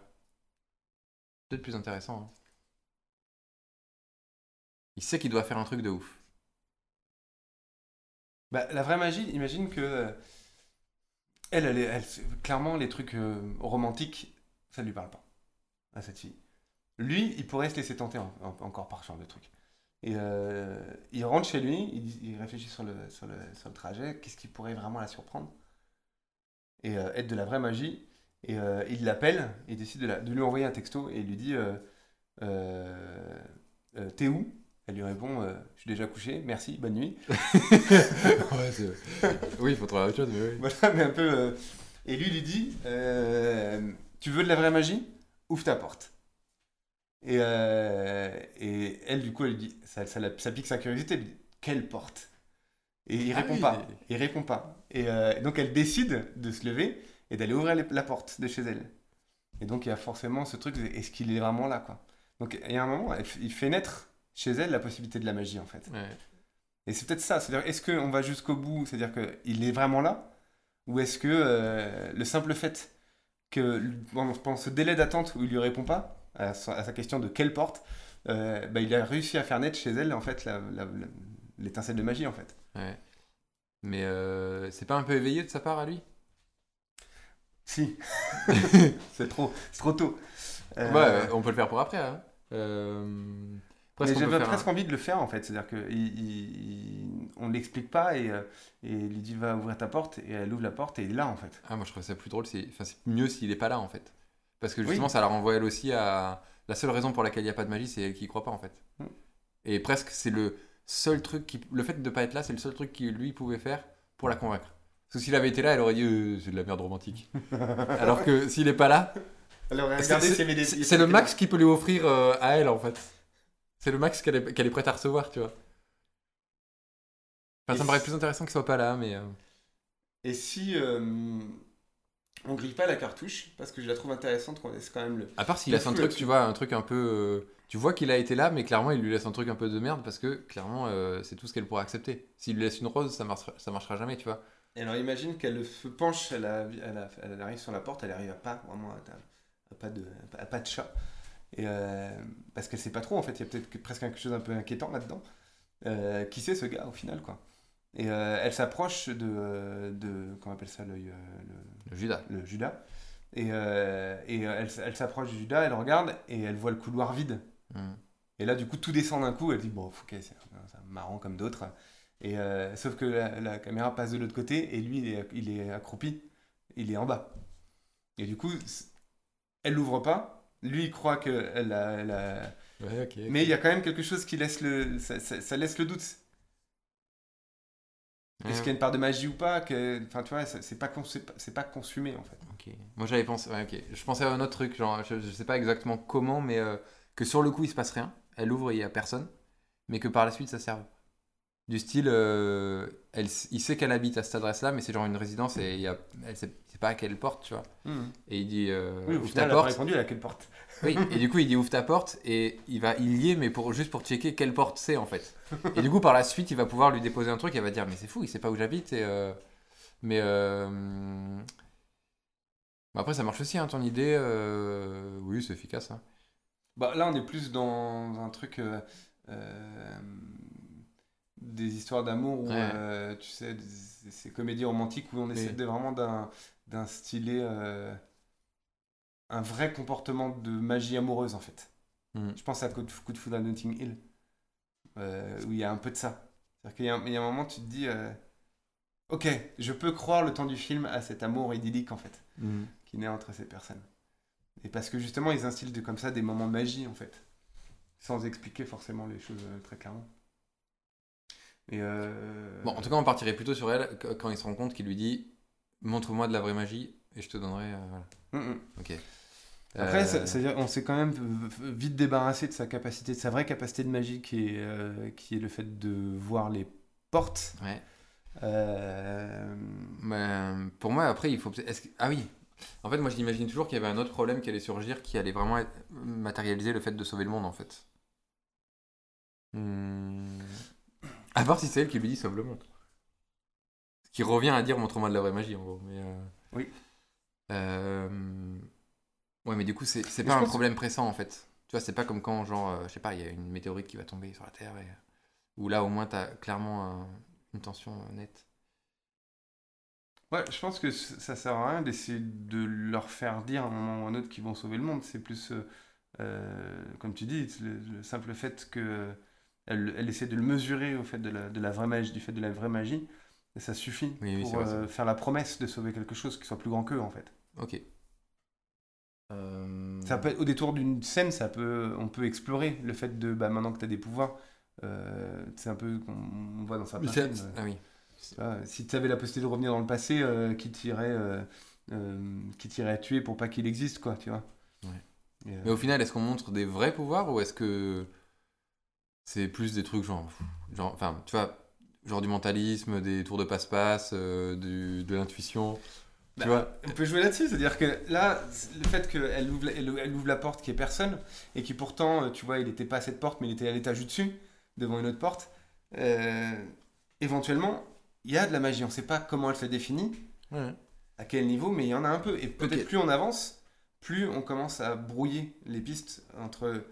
Peut-être plus intéressant. hein. Il sait qu'il doit faire un truc de ouf. Bah, la vraie magie, imagine que. euh, Elle, elle, clairement, les trucs euh, romantiques, ça ne lui parle pas, à cette fille. Lui, il pourrait se laisser tenter en- en- encore par ce genre de trucs. Et euh, il rentre chez lui, il, il réfléchit sur le, sur le, sur le trajet, qu'est-ce qui pourrait vraiment la surprendre? Et euh, être de la vraie magie. Et euh, il l'appelle, il décide de, la- de lui envoyer un texto et il lui dit T'es où? Elle lui répond Je suis déjà couché, merci, bonne nuit. ouais. Oui, il faut trouver autre chose, mais oui. Voilà, mais un peu. Et lui lui dit Tu veux de la vraie magie? Ouvre ta porte. Et, euh, et elle, du coup, elle dit ça, ça, pique sa curiosité. Elle dit Quelle porte? Et il Ah répond oui. pas. Il répond pas. Et euh, donc, elle décide de se lever et d'aller ouvrir les- la porte de chez elle. Et donc, il y a forcément ce truc est-ce qu'il est vraiment là quoi? Donc, il y a un moment, elle il fait naître chez elle la possibilité de la magie en fait. Ouais. Et c'est peut-être ça, c'est-à-dire est-ce qu'on va jusqu'au bout, c'est-à-dire qu'il est vraiment là? Ou est-ce que euh, le simple fait que pendant, pendant ce délai d'attente où il lui répond pas à sa, question de quelle porte, euh, bah, il a réussi à faire naître chez elle en fait l'étincelle de magie en fait. Ouais. Mais euh, c'est pas un peu éveillé de sa part à lui? Si, c'est trop, trop tôt. Euh, Ouais, on peut le faire pour après. Hein. Mais j'avais presque un- envie de le faire en fait, c'est-à-dire qu'on il, on l'explique pas et, et il lui dit va ouvrir ta porte et elle ouvre la porte et il est là en fait. Ah, moi je trouve ça plus drôle, c'est enfin, mieux s'il est pas là en fait. Parce que Oui. justement, ça la renvoie elle aussi à. La seule raison pour laquelle il n'y a pas de magie, c'est elle qui y croit pas en fait. Mm. Et presque, c'est le seul truc qui. Le fait de pas être là, c'est le seul truc qu'il lui pouvait faire pour la convaincre. Parce que s'il avait été là, elle aurait dit euh, c'est de la merde romantique. Alors que s'il est pas là, c'est le max qu'il peut lui offrir euh, à elle en fait. C'est le max qu'elle est, est prête à recevoir, tu vois. Enfin, ça me paraît plus intéressant qu'il soit pas là, mais. euh, Et si on grille pas la cartouche, parce que je la trouve intéressante, qu'on laisse quand même le. À part s'il laisse un truc, tu vois, un truc un peu. euh, tu vois qu'il a été là, mais clairement, il lui laisse un truc un peu de merde parce que clairement, euh, c'est tout ce qu'elle pourra accepter. S'il lui laisse une rose, ça marchera, ça marchera jamais, tu vois. Et alors imagine qu'elle se penche, elle, a- elle, a- elle arrive sur la porte, elle arrive à pas, vraiment, à, à pas, de, à pas de chat. Et euh, parce qu'elle sait pas trop, en fait, il y a peut-être que- presque quelque chose un peu inquiétant là-dedans. Qui c'est ce gars au final, quoi Et euh, elle s'approche de, de. Comment on appelle ça, l'œil euh, le- Le Judas. le Judas. Et, euh, et elle, elle s'approche du Judas, elle regarde et elle voit le couloir vide. Mm. Et là, du coup, tout descend d'un coup. Elle dit Bon, ok, c'est marrant comme d'autres. Et euh, sauf que la, la caméra passe de l'autre côté et lui, il est, il est accroupi. Il est en bas. Et du coup, elle l'ouvre pas. Lui, il croit qu'elle a. elle a- Ouais, ok. Mais il y a quand même quelque chose qui laisse le. Ça, ça- ça laisse le doute. Est-ce qu'il y a une part de magie ou pas que... Enfin, tu vois, c'est pas, c'est pas, consumé en fait. Ok. Moi j'avais pensé. Ouais, ok. Je pensais à un autre truc, genre, je, je sais pas exactement comment, mais euh, que sur le coup il se passe rien. Elle ouvre et il y a personne, mais que par la suite ça serve. Du style, euh, elle, il sait qu'elle habite à cette adresse-là, mais c'est genre une résidence et il y a, elle sait, sait pas à quelle porte, tu vois. Et il dit, euh, Oui, au ouvre final, ta elle a porte. répondu à quelle porte Oui, et du coup, il dit ouvre ta porte et il va il y est, mais pour, juste pour checker quelle porte c'est en fait. Et du coup, par la suite, il va pouvoir lui déposer un truc et elle va dire mais c'est fou, il sait pas où j'habite. Et, euh, Mais euh, bon, après, ça marche aussi, hein, ton idée. euh, Oui, c'est efficace. hein. Bah, là, on est plus dans un truc. Des histoires d'amour ou Ouais. euh, tu sais, des- ces comédies romantiques où on essaie de vraiment d'un d'instiller euh, un vrai comportement de magie amoureuse en fait. Mhm. Je pense à Coup de, Coup de foudre à Notting Hill, euh, où il y a un peu de ça. C'est-à-dire qu'il y, a un- il y a un moment, tu te dis, ok, je peux croire le temps du film à cet amour idyllique en fait. qui naît entre ces personnes. Et parce que justement, ils instillent de, comme ça des moments de magie, en fait. Sans expliquer forcément les choses très clairement. Et euh, Bon, en tout cas, on partirait plutôt sur elle qu- quand il se rend compte qu'il lui dit montre-moi de la vraie magie et je te donnerai. euh, voilà. mm, mm. Ok. Après, Euh, ça- c'est-à-dire, on s'est quand même vite débarrassé de sa capacité, de sa vraie capacité de magie, qui est, euh, qui est le fait de voir les portes. Ouais. Euh, Ben, pour moi, après, il faut. que- Ah oui. En fait, moi, je l'imagine toujours qu'il y avait un autre problème qui allait surgir, qui allait vraiment être- matérialiser le fait de sauver le monde, en fait. Hmm. À part si c'est elle qui lui dit sauve le monde. Ce qui revient à dire montre-moi de la vraie magie, en gros. Mais, euh, Oui. Euh, Ouais, mais du coup, c'est pas un problème pressant, en fait. Tu vois, c'est pas comme quand, genre, euh, je sais pas, il y a une météorite qui va tomber sur la Terre, et... où là, au moins, t'as clairement un- une tension nette. Ouais, je pense que ça sert à rien d'essayer de leur faire dire à un moment ou à un autre qu'ils vont sauver le monde. C'est plus, comme tu dis, le simple fait que elle, elle essaie de le mesurer au fait de la, de la vraie magie, du fait de la vraie magie. Et ça suffit Oui, oui, pour vrai, euh, faire la promesse de sauver quelque chose qui soit plus grand qu'eux, en fait. Ok. Euh, Ça peut être- au détour d'une scène, ça peut, on peut explorer le fait de, bah, maintenant que tu as des pouvoirs, euh, c'est un peu qu'on on voit dans films. euh, Ah oui. si tu avais la possibilité de revenir dans le passé, qui t'irait qui t'irait tuer pour pas qu'il existe, quoi, tu vois. Ouais. Et, Mais au final, est-ce qu'on montre des vrais pouvoirs ou est-ce que c'est plus des trucs genre, genre, enfin, tu vois, genre du mentalisme, des tours de passe-passe, euh, du- de l'intuition, Bah, tu vois On peut jouer là-dessus, c'est-à-dire que là, le fait qu'elle ouvre, la- elle, elle ouvre la porte qui est personne, et qui pourtant, euh, tu vois, il n'était pas à cette porte, mais il était à l'étage du dessus, devant une autre porte, euh, éventuellement, il y a de la magie. On ne sait pas comment elle se définit, Ouais. à quel niveau, mais il y en a un peu. Et peut-être plus on avance, plus on commence à brouiller les pistes entre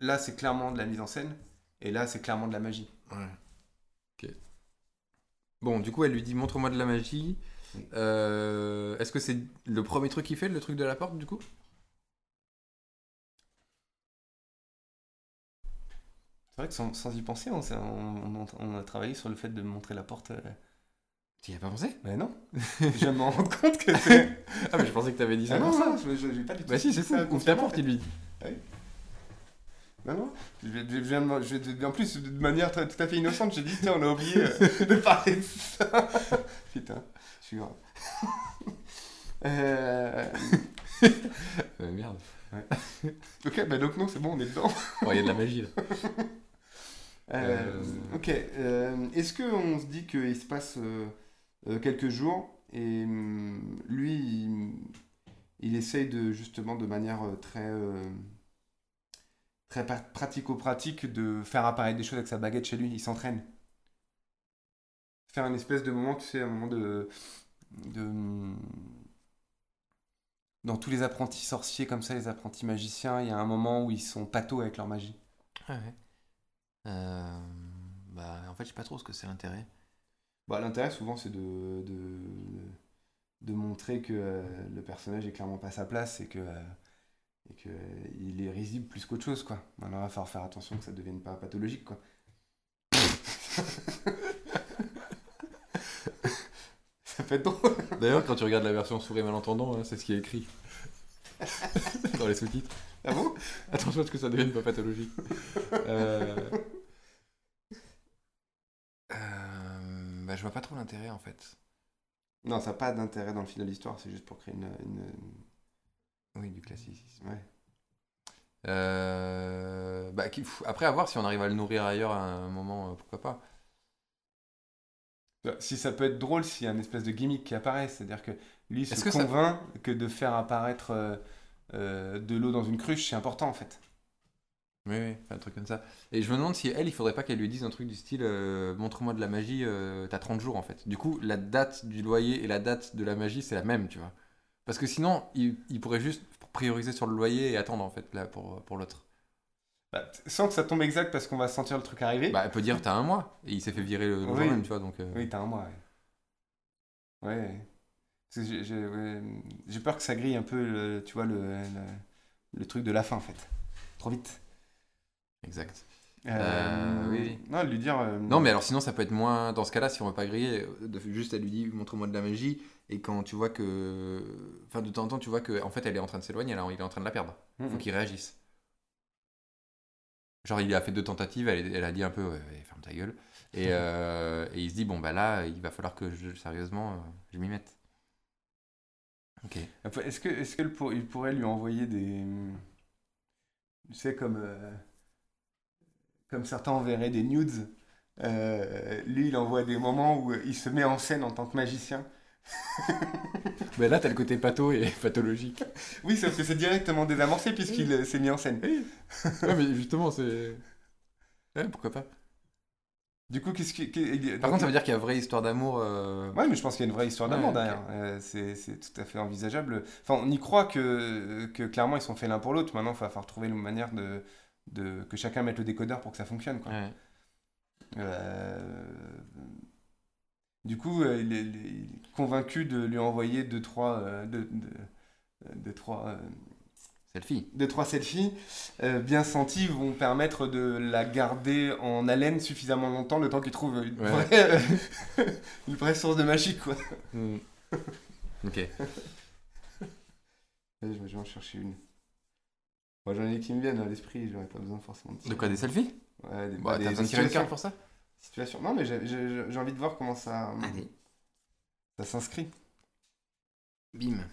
là, c'est clairement de la mise en scène, et là, c'est clairement de la magie. Ouais. Ok. Bon, du coup, elle lui dit montre-moi de la magie. Oui. Euh, Est-ce que c'est le premier truc qu'il fait, le truc de la porte, du coup? C'est vrai que sans, sans y penser, on, a travaillé sur le fait de montrer la porte. euh, Tu y as pas pensé? Mais non, je me rendre compte que c'est. Ah, mais je pensais que t'avais dit ça Ah non, ça. non, je- je- j'ai pas du tout. Bah si, c'est ça. Ouvre ta porte, il lui dit. Non, non. Je, je en plus, de manière très- tout à fait innocente, j'ai dit tiens, on a oublié euh, de parler de ça. Putain, je suis grave. Euh, Euh, merde. ok, bah donc non, c'est bon, on est dedans. Oh, Il y a de la magie là. Euh, Euh. Ok, est-ce qu'on se dit qu'il se passe quelques jours et hum, lui, il, il essaye de justement de manière très, très pratico-pratique de faire apparaître des choses avec sa baguette chez lui, il s'entraîne. Faire une espèce de moment, tu sais, un moment de... de dans tous les apprentis sorciers comme ça, les apprentis magiciens, il y a un moment où ils sont patos avec leur magie. Ah ouais. Euh, bah, en fait, je sais pas trop ce que c'est l'intérêt. Bah, L'intérêt, souvent, c'est de, de, de montrer que euh, le personnage est clairement pas à sa place et que, euh, et que euh, il est risible plus qu'autre chose. Quoi. Maintenant, il va falloir faire attention que ça ne devienne pas pathologique. Quoi. ça peut être drôle. D'ailleurs, quand tu regardes la version souris malentendant, hein, c'est ce qui est écrit. Dans les sous-titres. Ah bon? Attention à ce que ça devienne pas pathologique. Euh... euh, Bah, je vois pas trop l'intérêt en fait. Non, ça n'a pas d'intérêt dans le fil de l'histoire, c'est juste pour créer une. une- Oui, du classicisme. Ouais. Euh, Bah, après, à voir si on arrive à le nourrir ailleurs à un moment, euh, pourquoi pas. Si ça peut être drôle s'il y a une espèce de gimmick qui apparaît, c'est-à-dire que lui se Est-ce que ça- convainc que de faire apparaître euh, euh, de l'eau dans une cruche, c'est important en fait. Oui, oui, un truc comme ça. Et je me demande si elle, il faudrait pas qu'elle lui dise un truc du style montre-moi de la magie, t'as 30 jours en fait. Du coup, la date du loyer et la date de la magie, c'est la même, tu vois. Parce que sinon, il, il pourrait juste prioriser sur le loyer et attendre en fait là pour, pour l'autre. Bah, sans que ça tombe exact parce qu'on va sentir le truc arriver. Bah, elle peut dire t'as un mois et il s'est fait virer le, le jour Oui. même, tu vois. Donc, euh, Oui, t'as un mois, ouais. Ouais. J'ai ouais, peur que ça grille un peu, le, tu vois, le, le, le truc de la fin, en fait. Trop vite. Exact. Euh, Euh, oui. Non, lui dire... Non, mais alors sinon, ça peut être moins. Dans ce cas-là, si on veut pas griller, juste elle lui dit montre-moi de la magie. Et quand tu vois que. Enfin, de temps en temps, tu vois que en fait, elle est en train de s'éloigner, là, il est en train de la perdre. mhm. faut qu'il réagisse. Genre, il a fait deux tentatives, elle, elle a dit un peu, ouais, ouais, ferme ta gueule. Et, euh, et il se dit, bon, bah là, il va falloir que je, sérieusement, euh, je m'y mette. Ok. Est-ce que, est-ce que pour- il pourrait lui envoyer des... Tu sais, comme... euh, Comme certains enverraient des nudes. euh, lui, il envoie des moments où il se met en scène en tant que magicien. Mais là, t'as le côté patho et pathologique. Oui, sauf que c'est directement désamorcé puisqu'il euh, s'est mis en scène. ouais, mais justement, c'est. Ouais, pourquoi pas. Du coup, qu'est-ce qui... Par contre, ça veut dire qu'il y a vraie histoire d'amour. euh, Ouais, mais je pense qu'il y a une vraie histoire d'amour Ouais, derrière. Euh, c'est c'est tout à fait envisageable. Enfin, on y croit que, que clairement ils sont faits l'un pour l'autre. Maintenant, il va falloir trouver une manière de, de que chacun mette le décodeur pour que ça fonctionne. Quoi. ouais. Euh, Du coup, euh, il, est, il est convaincu de lui envoyer deux, trois, euh, deux, deux- deux, trois euh, selfies. deux, trois selfies euh, bien sentis vont permettre de la garder en haleine suffisamment longtemps, le temps qu'il trouve une, Ouais. vraie, une vraie source de magie, quoi. Mm. ok. Allez, je vais en chercher une. Moi, j'en ai qui me viennent à l'esprit, j'aurais pas besoin forcément de De quoi, des selfies? Ouais, des, Bah, des T'as besoin de tirer une situations. carte pour ça? Situations. Non, mais j'ai- envie de voir comment ça, Allez. ça s'inscrit. Bim.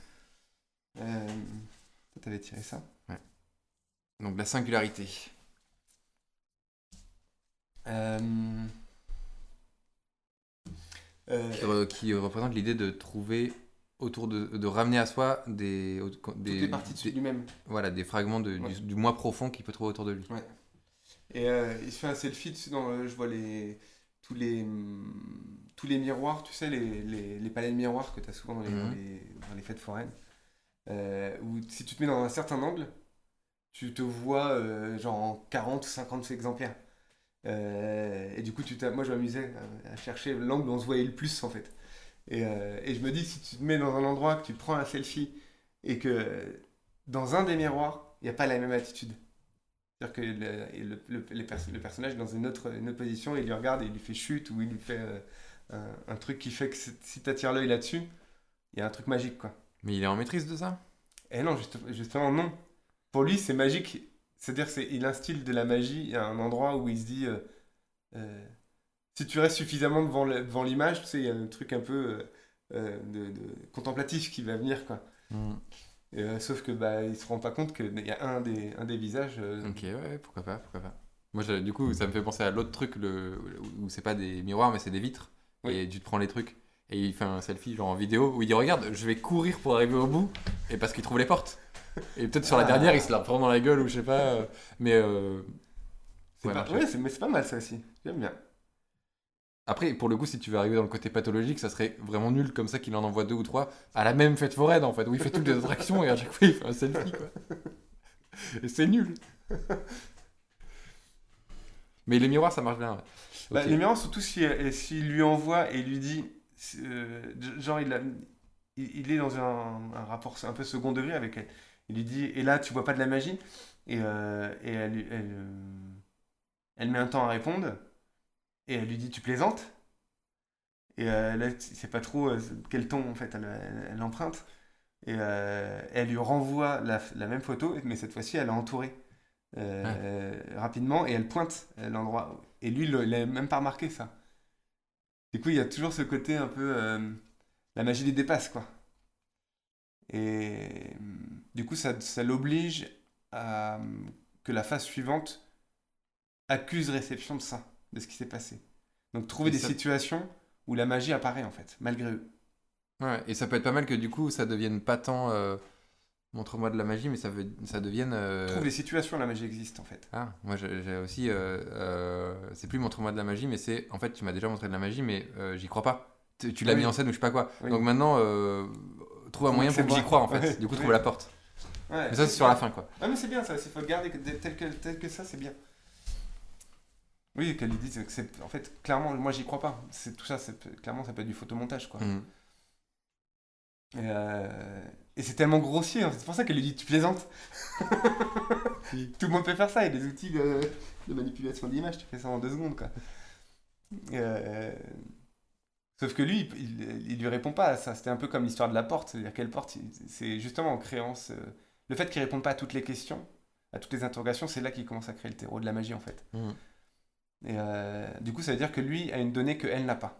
Euh, toi, t'avais tiré ça Donc la singularité. Euh, euh, Qui, re- qui représente l'idée de trouver autour de, de ramener à soi des, des, toutes les parties de des- lui-même. voilà, des fragments de- Ouais. du, du moi profond qu'il peut trouver autour de lui. Et euh, il se fait un selfie dessus dans je vois les tous les hum, tous les miroirs, tu sais les, les, les palais de miroirs que tu as souvent dans les, dans Mhm. les, dans les fêtes foraines. Euh, où si tu te mets dans un certain angle, tu te vois euh, genre en 40 ou 50 exemplaires. Et du coup, tu moi je m'amusais à, à chercher l'angle où on se voyait le plus en fait. Et, et je me dis, si tu te mets dans un endroit, que tu prends un selfie et que dans un des miroirs, il n'y a pas la même attitude. C'est-à-dire que le, le, le- les pers- le personnage est dans une autre, une autre position, il lui regarde et il lui fait chute ou il lui fait euh, un, un truc qui fait que si tu attires l'œil là-dessus, il y a un truc magique quoi. Mais il est en maîtrise de ça? Et non, juste- justement, non. Pour lui, c'est magique. C'est-à-dire qu'il instille de la magie à un endroit où il se dit euh, euh, si tu restes suffisamment devant l'image, tu sais, il y a un truc un peu de, de contemplatif qui va venir quoi. Et, euh, sauf que bah, il se rend pas compte qu'il y a un des, un des visages. euh, Ok, ouais, pourquoi pas, pourquoi pas. Moi, je- du coup, ça me fait penser à l'autre truc le, où c'est pas des miroirs, mais c'est des vitres. Oui. Et tu te prends les trucs. Et il fait un selfie, genre en vidéo, où il dit Regarde, je vais courir pour arriver au bout. Et parce qu'il trouve les portes. Et peut-être sur la Ah. dernière, il se la prend dans la gueule, ou je sais pas. euh, Mais. euh, ouais, pas, ouais, mais c'est pas mal ça aussi. J'aime bien. Après, pour le coup, si tu veux arriver dans le côté pathologique, ça serait vraiment nul comme ça qu'il en envoie deux ou trois à la même fête foraine en fait, où il fait toutes les attractions et à chaque fois il fait un selfie quoi. Et c'est nul. Mais les miroirs ça marche bien. ouais. Bah, les miroirs, surtout si- euh, s'il lui envoie et lui dit, euh, genre il, a- il, il est dans un, un rapport un peu second degré avec elle. Il lui dit, et là tu vois pas de la magie? Et, euh, et elle, lui- elle, euh, elle met un temps à répondre et elle lui dit, tu plaisantes? Et euh, là, il sait pas trop euh, quel ton en fait elle, elle- elle emprunte. Et euh, elle lui renvoie la, la même photo, mais cette fois-ci elle est entourée euh, rapidement et elle pointe l'endroit. Et lui, il l'a même pas remarqué ça. Du coup, il y a toujours ce côté un peu. la magie les dépasse, quoi. Et hum, du coup, ça, ça l'oblige à hum, que la phase suivante accuse réception de ça, de ce qui s'est passé. Donc, trouver Et des ça- situations où la magie apparaît, en fait, malgré eux. Ouais, et ça peut être pas mal que du coup ça devienne pas tant euh, montre-moi de la magie, mais ça, veut, ça devienne. euh, Trouve des situations où la magie existe, en fait. Ah, moi j'ai aussi. euh, euh, c'est plus montre-moi de la magie, mais c'est. En fait, tu m'as déjà montré de la magie, mais j'y crois pas. Tu, tu l'as Oui. mis en scène ou je sais pas quoi. Oui. Donc maintenant, trouve un moyen pour que j'y moi. croie en fait. Ouais. Du coup, trouve la porte. Ouais, Mais ça, c'est sur la fin quoi. Ah mais c'est bien ça, il faut le garder tel que, tel que ça, c'est bien. Oui, qu'elle lui dise que c'est... En fait, clairement, moi j'y crois pas. C'est tout ça, clairement, ça peut être du photomontage, quoi. Et, euh, et c'est tellement grossier, hein, c'est pour ça qu'elle lui dit « tu plaisantes ». Tout le monde peut faire ça, il y a des outils de, de manipulation d'image, tu fais ça en deux secondes, quoi. Euh, Sauf que lui, il, il, il lui répond pas à ça. C'était un peu comme l'histoire de la porte. C'est-à-dire quelle porte C'est justement en créant ce... Le fait qu'il réponde pas à toutes les questions, à toutes les interrogations, c'est là qu'il commence à créer le terreau de la magie, en fait. Mhm. Et euh, du coup, ça veut dire que lui a une donnée qu'elle n'a pas,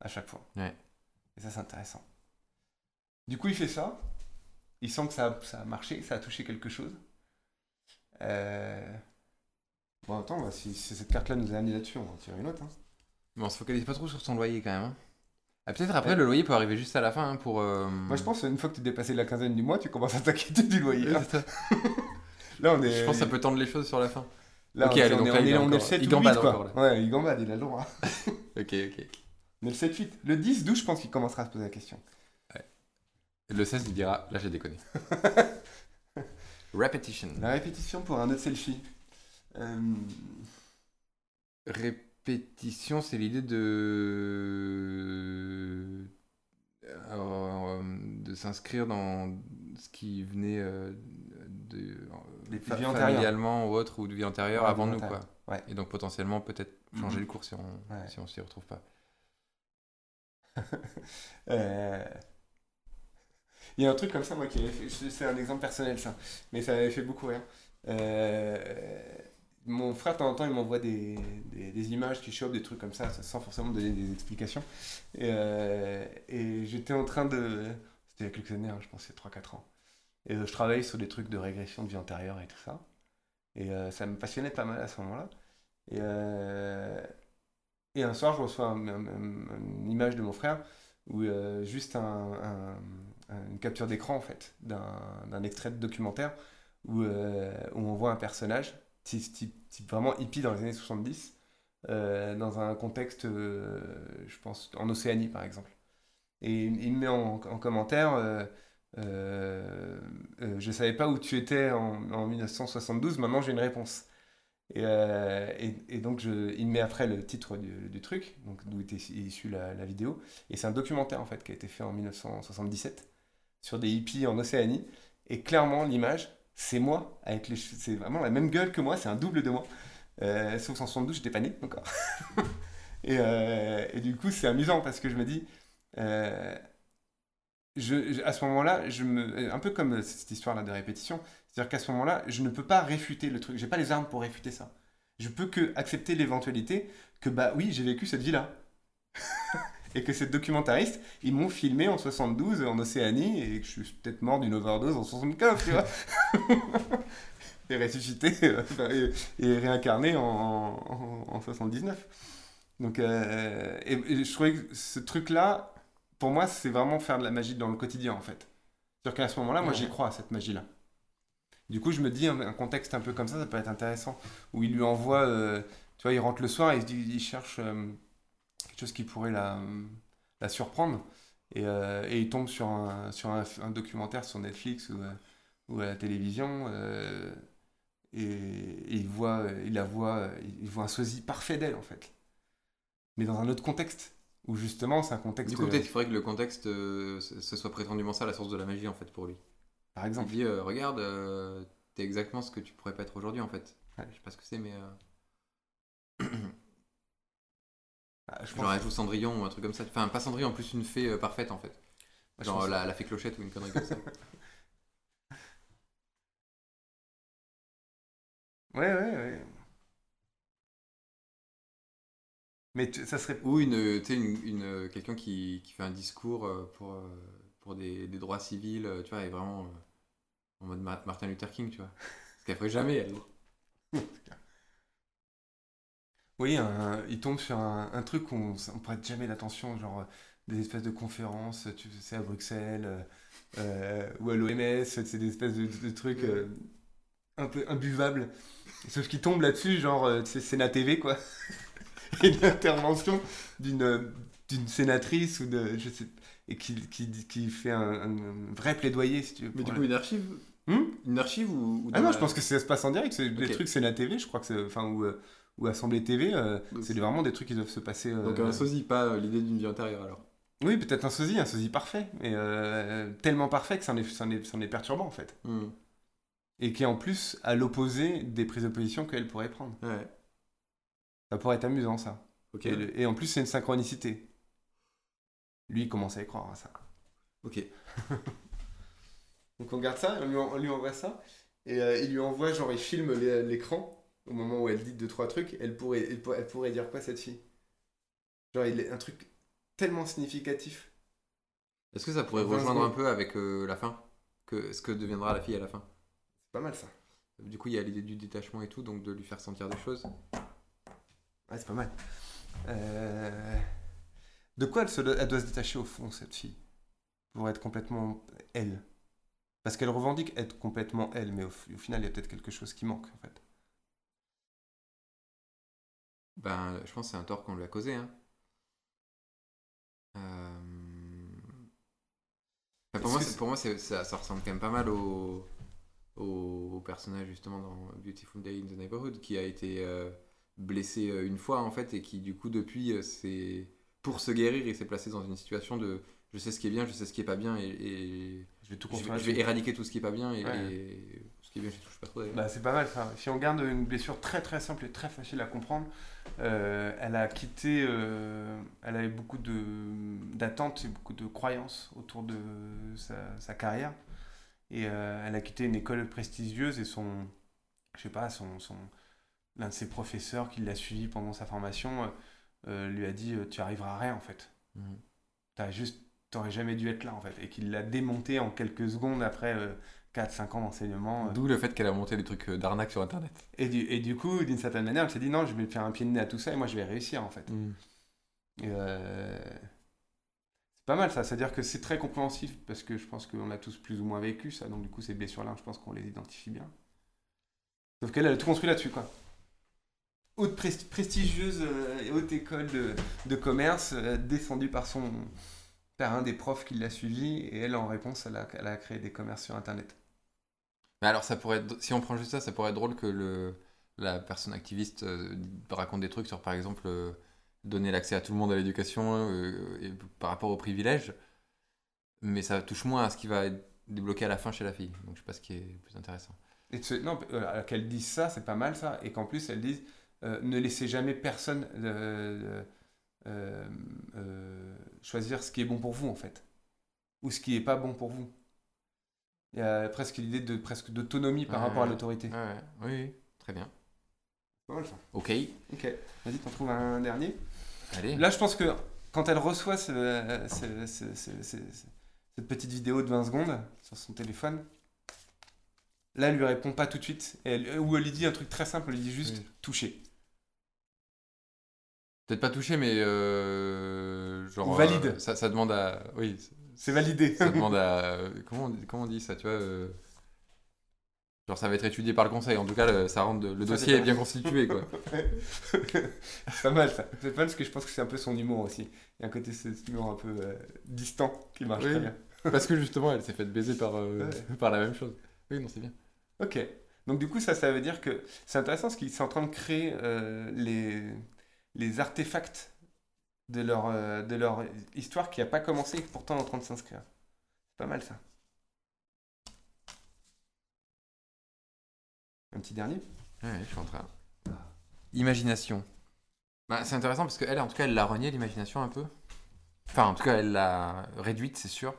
à chaque fois. Ouais. Et ça, c'est intéressant. Du coup, il fait ça. Il sent que ça a, ça a marché, ça a touché quelque chose. Euh... Bon, attends, bah, si, si cette carte-là nous a amené là-dessus, on va en tirer une autre. hein. Mais on se focalise pas trop sur son loyer quand même. hein. Ah, Peut-être après, Ouais. le loyer peut arriver juste à la fin hein, pour. euh, Moi, je pense qu'une fois que tu es dépassé la quinzaine du mois, tu commences à t'inquiéter du loyer. Ouais, hein. Là, on est. Je pense que ça peut tendre les choses sur la fin. Là, Ok, on, est- allez, on donc là, on il est, est on est le encore- 7 il ou gambade 8, quoi. encore. Ouais, il gambade, il a le droit. Ok, ok. Est le 7-8. Le 10, 12, je pense qu'il commencera à se poser la question. Le 16, il dira Là, j'ai déconné. Repetition. La répétition pour un autre selfie. Euh, Répétition, c'est l'idée de. Alors, euh, de s'inscrire dans ce qui venait euh, de, vies antérieures. familialement ou autre, ou de vie antérieure Ouais, avant vie nous, quoi. Ouais. Et donc potentiellement peut-être changer Mhm. le cours si on Ouais. si on s'y retrouve pas. Euh, Il y a un truc comme ça, moi, qui fait- c'est c'est un exemple personnel, ça, mais ça avait fait beaucoup rire. Euh, Mon frère, de temps en temps, il m'envoie des, des, des images qui chopent, des trucs comme ça, sans forcément donner des explications. Et, euh, et j'étais en train de. C'était il y a quelques années, hein, je pense, a 3-4 ans. Et euh, je travaillais sur des trucs de régression de vie antérieure et tout ça. Et euh, ça me passionnait pas mal à ce moment-là. Et, euh, et un soir, je reçois un- un- un- une image de mon frère euh, juste un, un- un- une capture d'écran en fait d'un extrait de documentaire où, où on voit un personnage type, vraiment hippie dans les années 70 euh, dans un contexte je pense en Océanie par exemple et il me met en commentaire euh, euh, je savais pas où tu étais en, en 1972 maintenant j'ai une réponse et, euh, et, donc je, il met après le titre du, truc d'où était issue la, vidéo et c'est un documentaire en fait qui a été fait en 1977 sur des hippies en Océanie. Et clairement, l'image, c'est moi, c'est vraiment la même gueule que moi, c'est un double de moi. Euh, sauf qu'en 72, j'étais pas né encore. et, euh, et du coup, c'est amusant parce que je me dis, à ce moment-là, un peu comme cette histoire-là de répétition, c'est-à-dire qu'à ce moment-là, je ne peux pas réfuter le truc. J'ai pas les armes pour réfuter ça. Je peux que accepter l'éventualité que bah oui, j'ai vécu cette vie-là. et que ces documentaristes, ils m'ont filmé en 72 en Océanie et que je suis peut-être mort d'une overdose en 75, tu vois. et ressuscité euh, et, réincarné en, en, en 79. Donc, euh, je trouvais que ce truc-là, pour moi, c'est vraiment faire de la magie dans le quotidien, en fait. C'est-à-dire qu'à ce moment-là, moi, Ouais. j'y crois à cette magie-là. Du coup, je me dis, un, contexte un peu comme ça, ça peut être intéressant. Où il lui envoie, euh, tu vois, il rentre le soir et il, se dit, il cherche euh, quelque chose qui pourrait la, la surprendre. Et, euh, et il tombe sur un, sur un, un documentaire sur Netflix ou, ou à la télévision. et, et il, voit, il la voit, il voit un sosie parfait d'elle, en fait. Mais dans un autre contexte. Où justement, c'est un contexte. Du coup, peut-être qu'il faudrait que le contexte, euh, ce soit prétendument ça la source de la magie en fait pour lui. Par Il exemple. dit euh, regarde, euh, t'es exactement ce que tu pourrais pas être aujourd'hui en fait. Ouais. Je sais pas ce que c'est, mais euh, Ah, je pense- genre elle joue Cendrillon ou un truc comme ça. Enfin, pas Cendrillon, en plus une fée euh, parfaite en fait. je Genre pense- la, la fée clochette ou une connerie comme ça. Ouais, ouais, ouais. Mais ça serait. Ou une, quelqu'un qui, qui fait un discours euh, pour, euh, pour des, droits civils, euh, tu vois, et vraiment en mode Ma- Martin Luther King, tu vois. Ce qu'elle ferait jamais, elle. Oui, il tombe sur un, truc où on ne prête jamais l'attention, genre des espèces de conférences, tu sais, à Bruxelles ou à l'OMS, c'est des espèces de, trucs un peu imbuvables. Sauf qu'il tombe là-dessus, genre, c'est Sénat TV, quoi. Et une intervention d'une d'une sénatrice ou de. Je sais, et qui, qui, qui fait un, un vrai plaidoyer, si tu veux. Mais du coup, une archive Hmm Une archive ou, ou Ah non, la- je pense que ça se passe en direct. C'est des Ok. trucs, c'est la TV, je crois que c'est. Enfin, ou, euh, ou Assemblée TV, euh, c'est vraiment des trucs qui doivent se passer. euh, Donc un sosie, pas euh, l'idée d'une vie antérieure alors. Oui, peut-être un sosie, un sosie parfait. Mais euh, tellement parfait que c'en est, c'en est, c'en est perturbant, en fait. Hmm. Et qui est en plus à l'opposé des prises de position qu'elle pourrait prendre. Ouais. Ça pourrait être amusant, ça. Et, le- et en plus, c'est une synchronicité. Lui, il commence à y croire à ça. Ok. Donc on garde ça, on lui, en- on lui envoie ça, et euh, il lui envoie, genre il filme l'é- l'écran, au moment où elle dit deux, trois trucs, elle pourrait, elle, pour- elle pourrait dire quoi cette fille? Genre il est un truc tellement significatif. Est-ce que ça pourrait 20 rejoindre un peu avec euh, la fin? Que, Ce que deviendra la fille à la fin? C'est pas mal ça. Du coup, il y a l'idée du détachement et tout, donc de lui faire sentir des choses. Ouais, c'est pas mal. Euh, De quoi elle, se doit- elle doit se détacher au fond, cette fille? Pour être complètement elle Parce qu'elle revendique être complètement elle, mais au, final, il y a peut-être quelque chose qui manque, en fait. Ben, je pense que c'est un tort qu'on lui a causé. Hein. Euh, pour, moi, pour ça, ça ressemble quand même pas mal au personnage justement dans Beautiful Day in the Neighborhood qui a été euh, blessé euh, une fois en fait et qui du coup depuis euh, c'est pour se guérir il s'est placé dans une situation de je sais ce qui est bien je sais ce qui est pas bien et, et Je vais tout Je vais, je vais éradiquer tout ce qui est pas bien et, Ouais. et ce qui est bien, je touche pas trop. Bah, c'est pas mal ça. Si on garde une blessure très très simple et très facile à comprendre, euh, elle a quitté, euh, elle avait beaucoup de d'attentes et beaucoup de croyances autour de sa, sa carrière. Et euh, elle a quitté une école prestigieuse et son, je sais pas, son, son, l'un de ses professeurs qui l'a suivi pendant sa formation euh, euh, lui a dit euh, tu arriveras à rien en fait. Mhm. T'as juste, t'aurais jamais dû être là en fait. Et qu'il l'a démonté en quelques secondes après 4-5 ans d'enseignement. D'où le fait qu'elle a monté des trucs d'arnaque sur internet. et du, et du coup, d'une certaine manière, elle s'est dit non, je vais faire un pied de nez à tout ça et moi je vais réussir en fait. Euh, C'est pas mal ça, c'est-à-dire que c'est très compréhensif parce que je pense qu'on a tous plus ou moins vécu ça, donc du coup ces blessures-là, je pense qu'on les identifie bien. Sauf qu'elle elle a tout construit là-dessus quoi. Haute presti- prestigieuse euh, et haute école de, de commerce, euh, descendue par son par un des profs qui l'a suivi et elle en réponse elle a, elle a créé des commerces sur internet. Mais alors, ça pourrait être- si on prend juste ça, ça pourrait être drôle que le, la personne activiste euh, raconte des trucs sur, par exemple, euh, donner l'accès à tout le monde à l'éducation euh, et par rapport aux privilèges. Mais ça touche moins à ce qui va être débloqué à la fin chez la fille. Donc, je sais pas ce qui est plus intéressant. Et non, qu'elle dise ça, c'est pas mal ça, et qu'en plus elle dise euh, ne laissez jamais personne euh, euh, choisir ce qui est bon pour vous en fait, ou ce qui est pas bon pour vous. Il y a presque l'idée de presque d'autonomie par Ouais, rapport à l'autorité. Ouais. Oui, très bien. Ok, Ok, vas-y, t'en trouves un dernier. allez. Là, je pense que quand elle reçoit ce- ce- ce- ce- ce- ce- cette petite vidéo de 20 secondes sur son téléphone, là, elle lui répond pas tout de suite. Elle- ou elle lui dit un truc très simple, elle lui dit juste Oui. toucher. Peut-être pas touché, mais euh, genre. Ou valide. euh, ça, ça demande à. Oui, C'est validé. ça demande à. Comment on, dit- comment on dit ça, tu vois euh, Genre, ça va être étudié par le conseil. En tout cas, le, ça rend le Ça, dossier est bien constitué, quoi. c'est pas mal ça. C'est pas mal parce que je pense que c'est un peu son humour aussi. Il y a un côté cet humour un peu euh, distant qui marche Oui. très bien. Parce que justement, elle s'est faite baiser par, euh, Ouais. par la même chose. Oui, non, c'est bien. Ok. Donc du coup, ça, ça veut dire que c'est intéressant parce qu'ils sont en train de créer euh, les, les artefacts de leur, euh, de leur histoire qui n'a pas commencé et qui pourtant est en train de s'inscrire. C'est pas mal ça. Un petit dernier? Ouais, je suis en train. Imagination. Bah, c'est intéressant parce qu'elle, en tout cas, elle l'a renié l'imagination un peu. Enfin, en tout cas, elle l'a réduite, c'est sûr.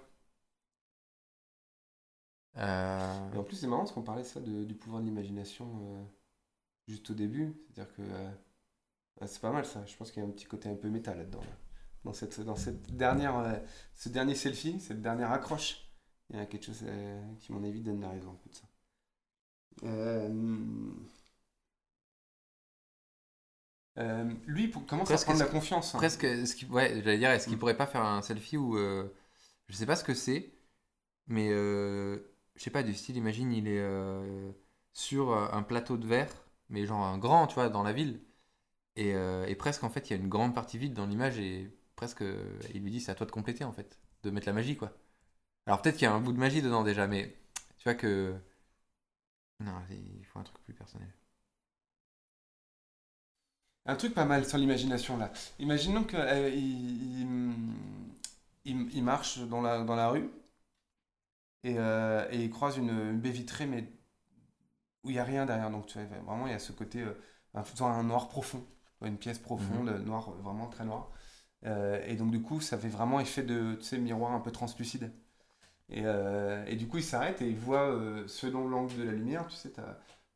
Euh, Et en plus, c'est marrant parce qu'on parlait ça de- du pouvoir de l'imagination euh, juste au début. C'est-à-dire que ouais, c'est pas mal ça. Je pense qu'il y a un petit côté un peu méta là-dedans. là. Dans, cette, dans cette dernière, euh, ce dernier selfie, cette dernière accroche, il y a quelque chose euh, qui, à mon avis, donne la raison de ça. Euh, lui, pour, commence Presque à prendre la confiance. hein? Presque, est-ce qu'il, ouais, j'allais dire, est-ce qu'il Mm. pourrait pas faire un selfie où, je sais pas ce que c'est, mais je sais pas du style, imagine, il est sur un plateau de verre, mais genre un grand, tu vois, dans la ville, et, euh, et presque en fait, il y a une grande partie vide dans l'image et presque, euh, il lui dit, c'est à toi de compléter en fait, de mettre la magie quoi. Alors peut-être qu'il y a un bout de magie dedans déjà, mais tu vois que non, il faut un truc plus personnel. Un truc pas mal sur l'imagination là. Imaginons qu'il il, il- marche dans la, dans la rue et, euh, et il croise une, baie vitrée mais où il n'y a rien derrière. Donc tu vois, vraiment il y a ce côté, euh, un noir profond, une pièce profonde, noir, vraiment très noir. Euh, et donc du coup ça fait vraiment effet de tu sais, miroir un peu translucide. Et, euh, et du coup il s'arrête et il voit, euh, selon l'angle de la lumière, tu sais,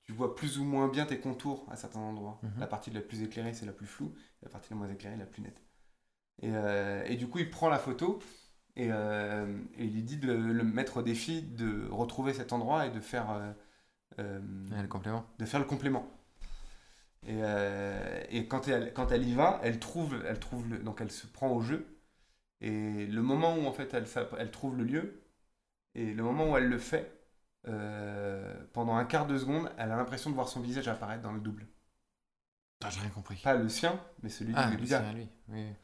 tu vois plus ou moins bien tes contours à certains endroits. Mhm. La partie la plus éclairée, c'est la plus floue. La partie la moins éclairée, la plus nette. Et, et du coup, il prend la photo et, et il lui dit de le, le mettre au défi de retrouver cet endroit et de faire, Ouais, le complément. de faire le complément. Et, euh, et quand, elle, quand elle y va, elle trouve, elle trouve le, donc elle se prend au jeu. Et le moment où en fait elle, elle trouve le lieu, et le moment où elle le fait, euh, pendant un quart de seconde, elle a l'impression de voir son visage apparaître dans le double. Putain, j'ai rien compris. Pas le sien, mais celui Ah, du gars. lui. Oui.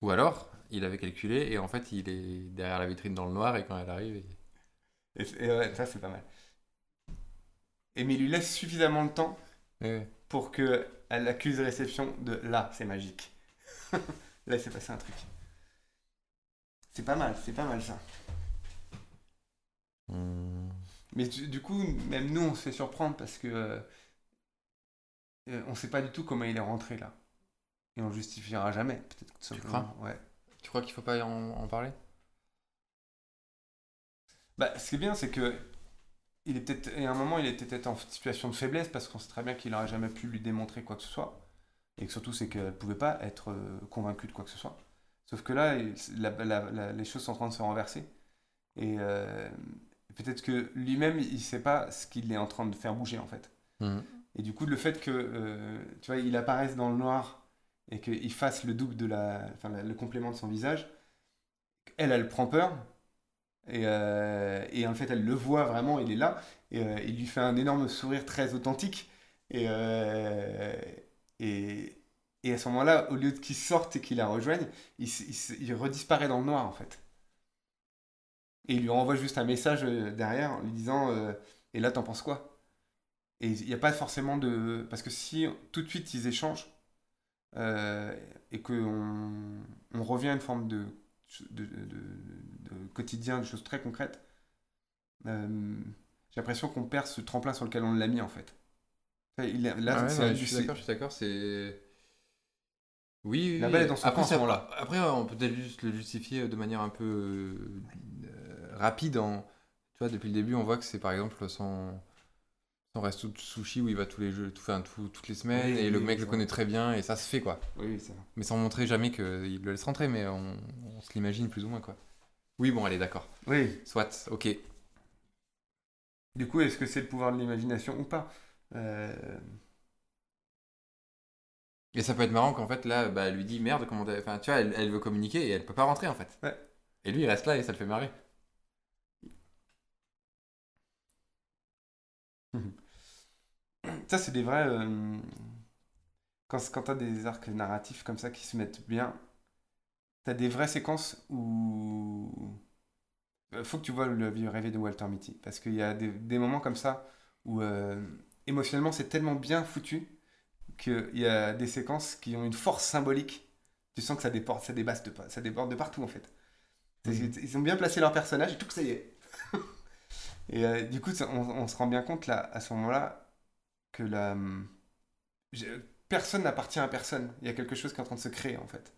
Ou alors, il avait calculé et en fait, il est derrière la vitrine dans le noir et quand elle arrive, il- Et, et ouais, ça c'est pas mal. Et mais il lui laisse suffisamment de temps pour que elle accuse réception de là, c'est magique. là, il s'est passé un truc. C'est pas mal, c'est pas mal ça. Hmm. Mais du, du coup, même nous, on se fait surprendre parce que euh, euh, on sait pas du tout comment il est rentré là. Et on le justifiera jamais, peut-être tout simplement. ouais. Tu crois qu'il faut pas en, en parler? Bah, ce qui est bien, c'est que il est peut-être, à un moment, il était peut-être en situation de faiblesse parce qu'on sait très bien qu'il n'aurait jamais pu lui démontrer quoi que ce soit. Et que surtout, c'est qu'elle ne pouvait pas être euh, convaincue de quoi que ce soit. Sauf que là, il- la- la- la- les choses sont en train de se renverser. Et euh, peut-être que lui-même, il ne sait pas ce qu'il est en train de faire bouger, en fait. Hmm. Et du coup, le fait que, euh, tu vois, il apparaisse dans le noir et qu'il fasse le double de la, enfin, le complément de son visage, elle, elle prend peur. Et, euh, et en fait, elle le voit vraiment, il est là. Et euh, il lui fait un énorme sourire très authentique. Et, euh, et, à ce moment-là, au lieu de qu'il sorte et qu'il la rejoigne, il, il il redisparaît dans le noir, en fait. Et il lui renvoie juste un message derrière en lui disant Et là, t'en penses quoi? Et il n'y a pas forcément de. Parce que si tout de suite ils échangent et qu'on on revient à une forme de quotidien, de choses très concrètes, euh, j'ai l'impression qu'on perd ce tremplin sur lequel on l'a mis en fait. Il, a- là, Ah ouais, c'est- ouais, je suis d'accord, je suis d'accord, c'est. Oui, oui, La oui. balle est dans son après, camp on peut peut-être juste le justifier de manière un peu euh, rapide. En... Tu vois, depuis le début, on voit que c'est par exemple son, son resto de sushi où il va tous les jeux, tout, enfin, tout- toutes les semaines Oui, et le mec le connaît très bien et ça se fait quoi. Oui, ça. Mais sans montrer jamais qu'il le laisse rentrer, mais on, on se l'imagine plus ou moins quoi. Oui, bon, allez, d'accord. Oui. Soit, ok. Du coup, est-ce que c'est le pouvoir de l'imagination ou pas? Euh, Et ça peut être marrant qu'en fait là, bah, elle lui dit merde, comment Enfin, tu vois, elle, elle veut communiquer et elle peut pas rentrer en fait. Ouais. Et lui il reste là et ça le fait marrer. Ça, c'est des vrais. euh, Quand, quand t'as des arcs narratifs comme ça qui se mettent bien, t'as des vraies séquences où. Euh, Faut que tu vois le vieux rêver de Walter Mitty. Parce qu'il y a des, des moments comme ça où euh, émotionnellement c'est tellement bien foutu qu'il y a des séquences qui ont une force symbolique. Tu sens que ça déborde, ça débasse de, pa- ça déborde de partout en fait. Ils ont bien placé leur personnage et tout que ça y est. et euh, du coup, on, on se rend bien compte là, à ce moment-là que la, hum, personne n'appartient à personne. Il y a quelque chose qui est en train de se créer en fait.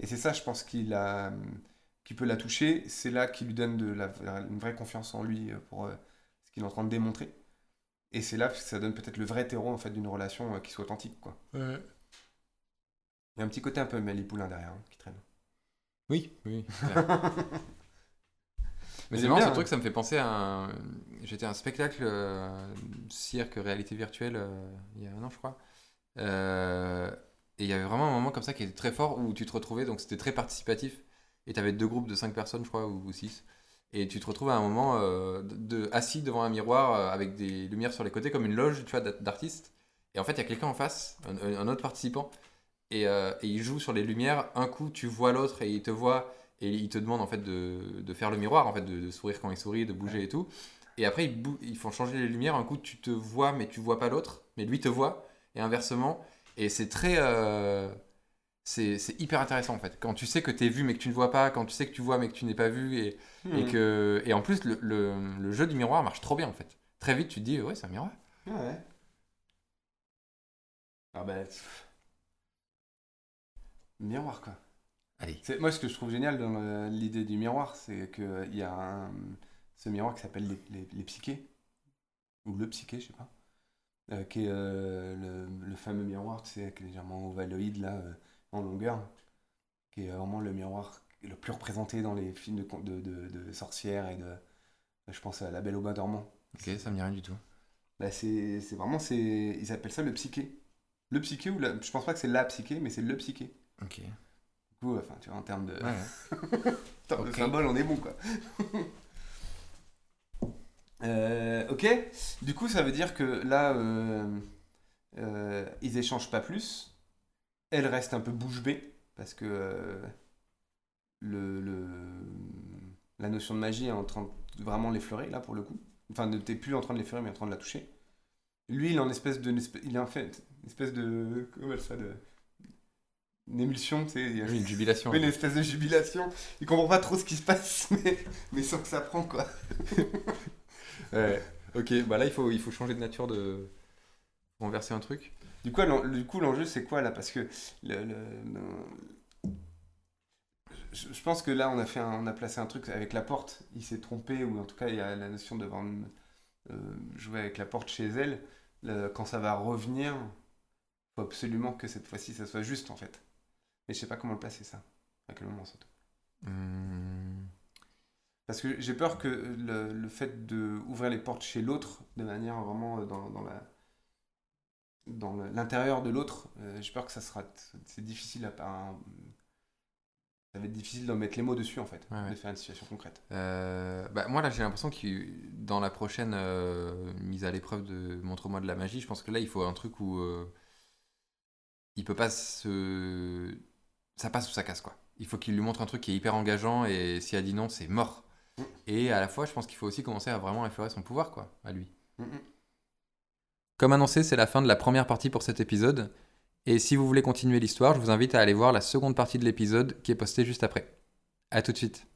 Et c'est ça, je pense, qu'il a, qui peut la toucher. C'est là qui lui donne de la, une vraie confiance en lui euh, pour euh, ce qu'il est en train de démontrer. Et c'est là que ça donne peut-être le vrai terreau en fait d'une relation euh, qui soit authentique quoi. Il y a un petit côté un peu Mélie Poulain derrière hein, qui traîne. Oui, oui. Mais c'est marrant ce hein. truc, ça me fait penser à un... J'étais à un spectacle euh, cirque réalité virtuelle euh, il y a un an, je crois. Euh, et il y avait vraiment un moment comme ça qui était très fort où tu te retrouvais, donc c'était très participatif. Et tu avais deux groupes de cinq personnes, je crois, ou, six. Et tu te retrouves à un moment euh, de, de- assis devant un miroir euh, avec des lumières sur les côtés, comme une loge, tu vois, d'art- d'artistes. Et en fait, il y a quelqu'un en face, un, un autre participant, et, euh, et il joue sur les lumières. Un coup, tu vois l'autre et il te voit et il te demande en fait de, de faire le miroir, en fait, de, de sourire quand il sourit, de bouger et tout. Et après, ils, ils font changer les lumières. Un coup, tu te vois, mais tu vois pas l'autre, mais lui te voit, et inversement. Et c'est très. euh, c'est hyper intéressant en fait. Quand tu sais que tu es vu mais que tu ne vois pas, quand tu sais que tu vois mais que tu n'es pas vu, et, et, Hmm. que, et en plus, le, le, le jeu du miroir marche trop bien en fait. Très vite, tu te dis, ouais, c'est un miroir. Ouais, ouais. Ah bah. pff. Miroir quoi. Allez. Moi, ce que je trouve génial dans l'idée du miroir, c'est qu'il y a un, ce miroir qui s'appelle les, les, les psychés, ou le psyché, je sais pas, euh, qui est euh, le, le fameux miroir, tu sais, avec légèrement ovaloïde, là, euh, en longueur, qui est vraiment le miroir le plus représenté dans les films de, de, de, de sorcières et de. Je pense à La Belle au Bois dormant. Ok, ça me dit rien du tout. Bah, c'est vraiment, ils appellent ça le psyché. Le psyché, ou la, je pense pas que c'est la psyché, mais c'est le psyché. Ok. Du coup, enfin, tu vois, en termes de, Ouais, ouais. en termes de symbole, on est bon, quoi. Euh, ok, du coup, ça veut dire que là, euh, euh, ils échangent pas plus. Elle reste un peu bouche bée, parce que le, le- la notion de magie est en train de vraiment l'effleurer, là, pour le coup. Enfin, t'es plus en train de l'effleurer, mais en train de la toucher. Lui, il est en espèce de, il est en fait une espèce de, comment ça, de, une émulsion, tu sais. il y a- Oui, une jubilation. Oui, une espèce de jubilation. Il comprend pas trop ce qui se passe, mais, mais sans que ça prend, quoi. Ouais. Ok, bah là, il faut, il faut changer de nature de. renverser un truc. Du coup, l'en- du coup, l'enjeu, c'est quoi là? Parce que le, le- le- je, je pense que là, on a, fait un- on a placé un truc avec la porte. Il s'est trompé, ou en tout cas, il y a la notion de euh, jouer avec la porte chez elle. Le- quand ça va revenir, faut absolument que cette fois-ci, ça soit juste en fait. Mais je sais pas comment le placer ça. À quel moment surtout. Hmm. Parce que j'ai peur que le, le fait d'ouvrir les portes chez l'autre, de manière vraiment euh, dans, dans la dans l'intérieur de l'autre, euh, j'ai peur que ça sera c'est difficile à ça va être difficile d'en mettre les mots dessus en fait, Ouais, ouais. de faire une situation concrète. Euh, bah, moi, là, j'ai l'impression que dans la prochaine euh, mise à l'épreuve de Montre-moi de la magie, je pense que là, il faut un truc où il peut pas se. Ça passe ou ça casse, quoi. Il faut qu'il lui montre un truc qui est hyper engageant et si elle dit non, c'est mort. Et à la fois, je pense qu'il faut aussi commencer à vraiment effleurer son pouvoir, quoi, à lui. Mm, mm. Comme annoncé, c'est la fin de la première partie pour cet épisode. Et si vous voulez continuer l'histoire, je vous invite à aller voir la seconde partie de l'épisode qui est postée juste après. A tout de suite.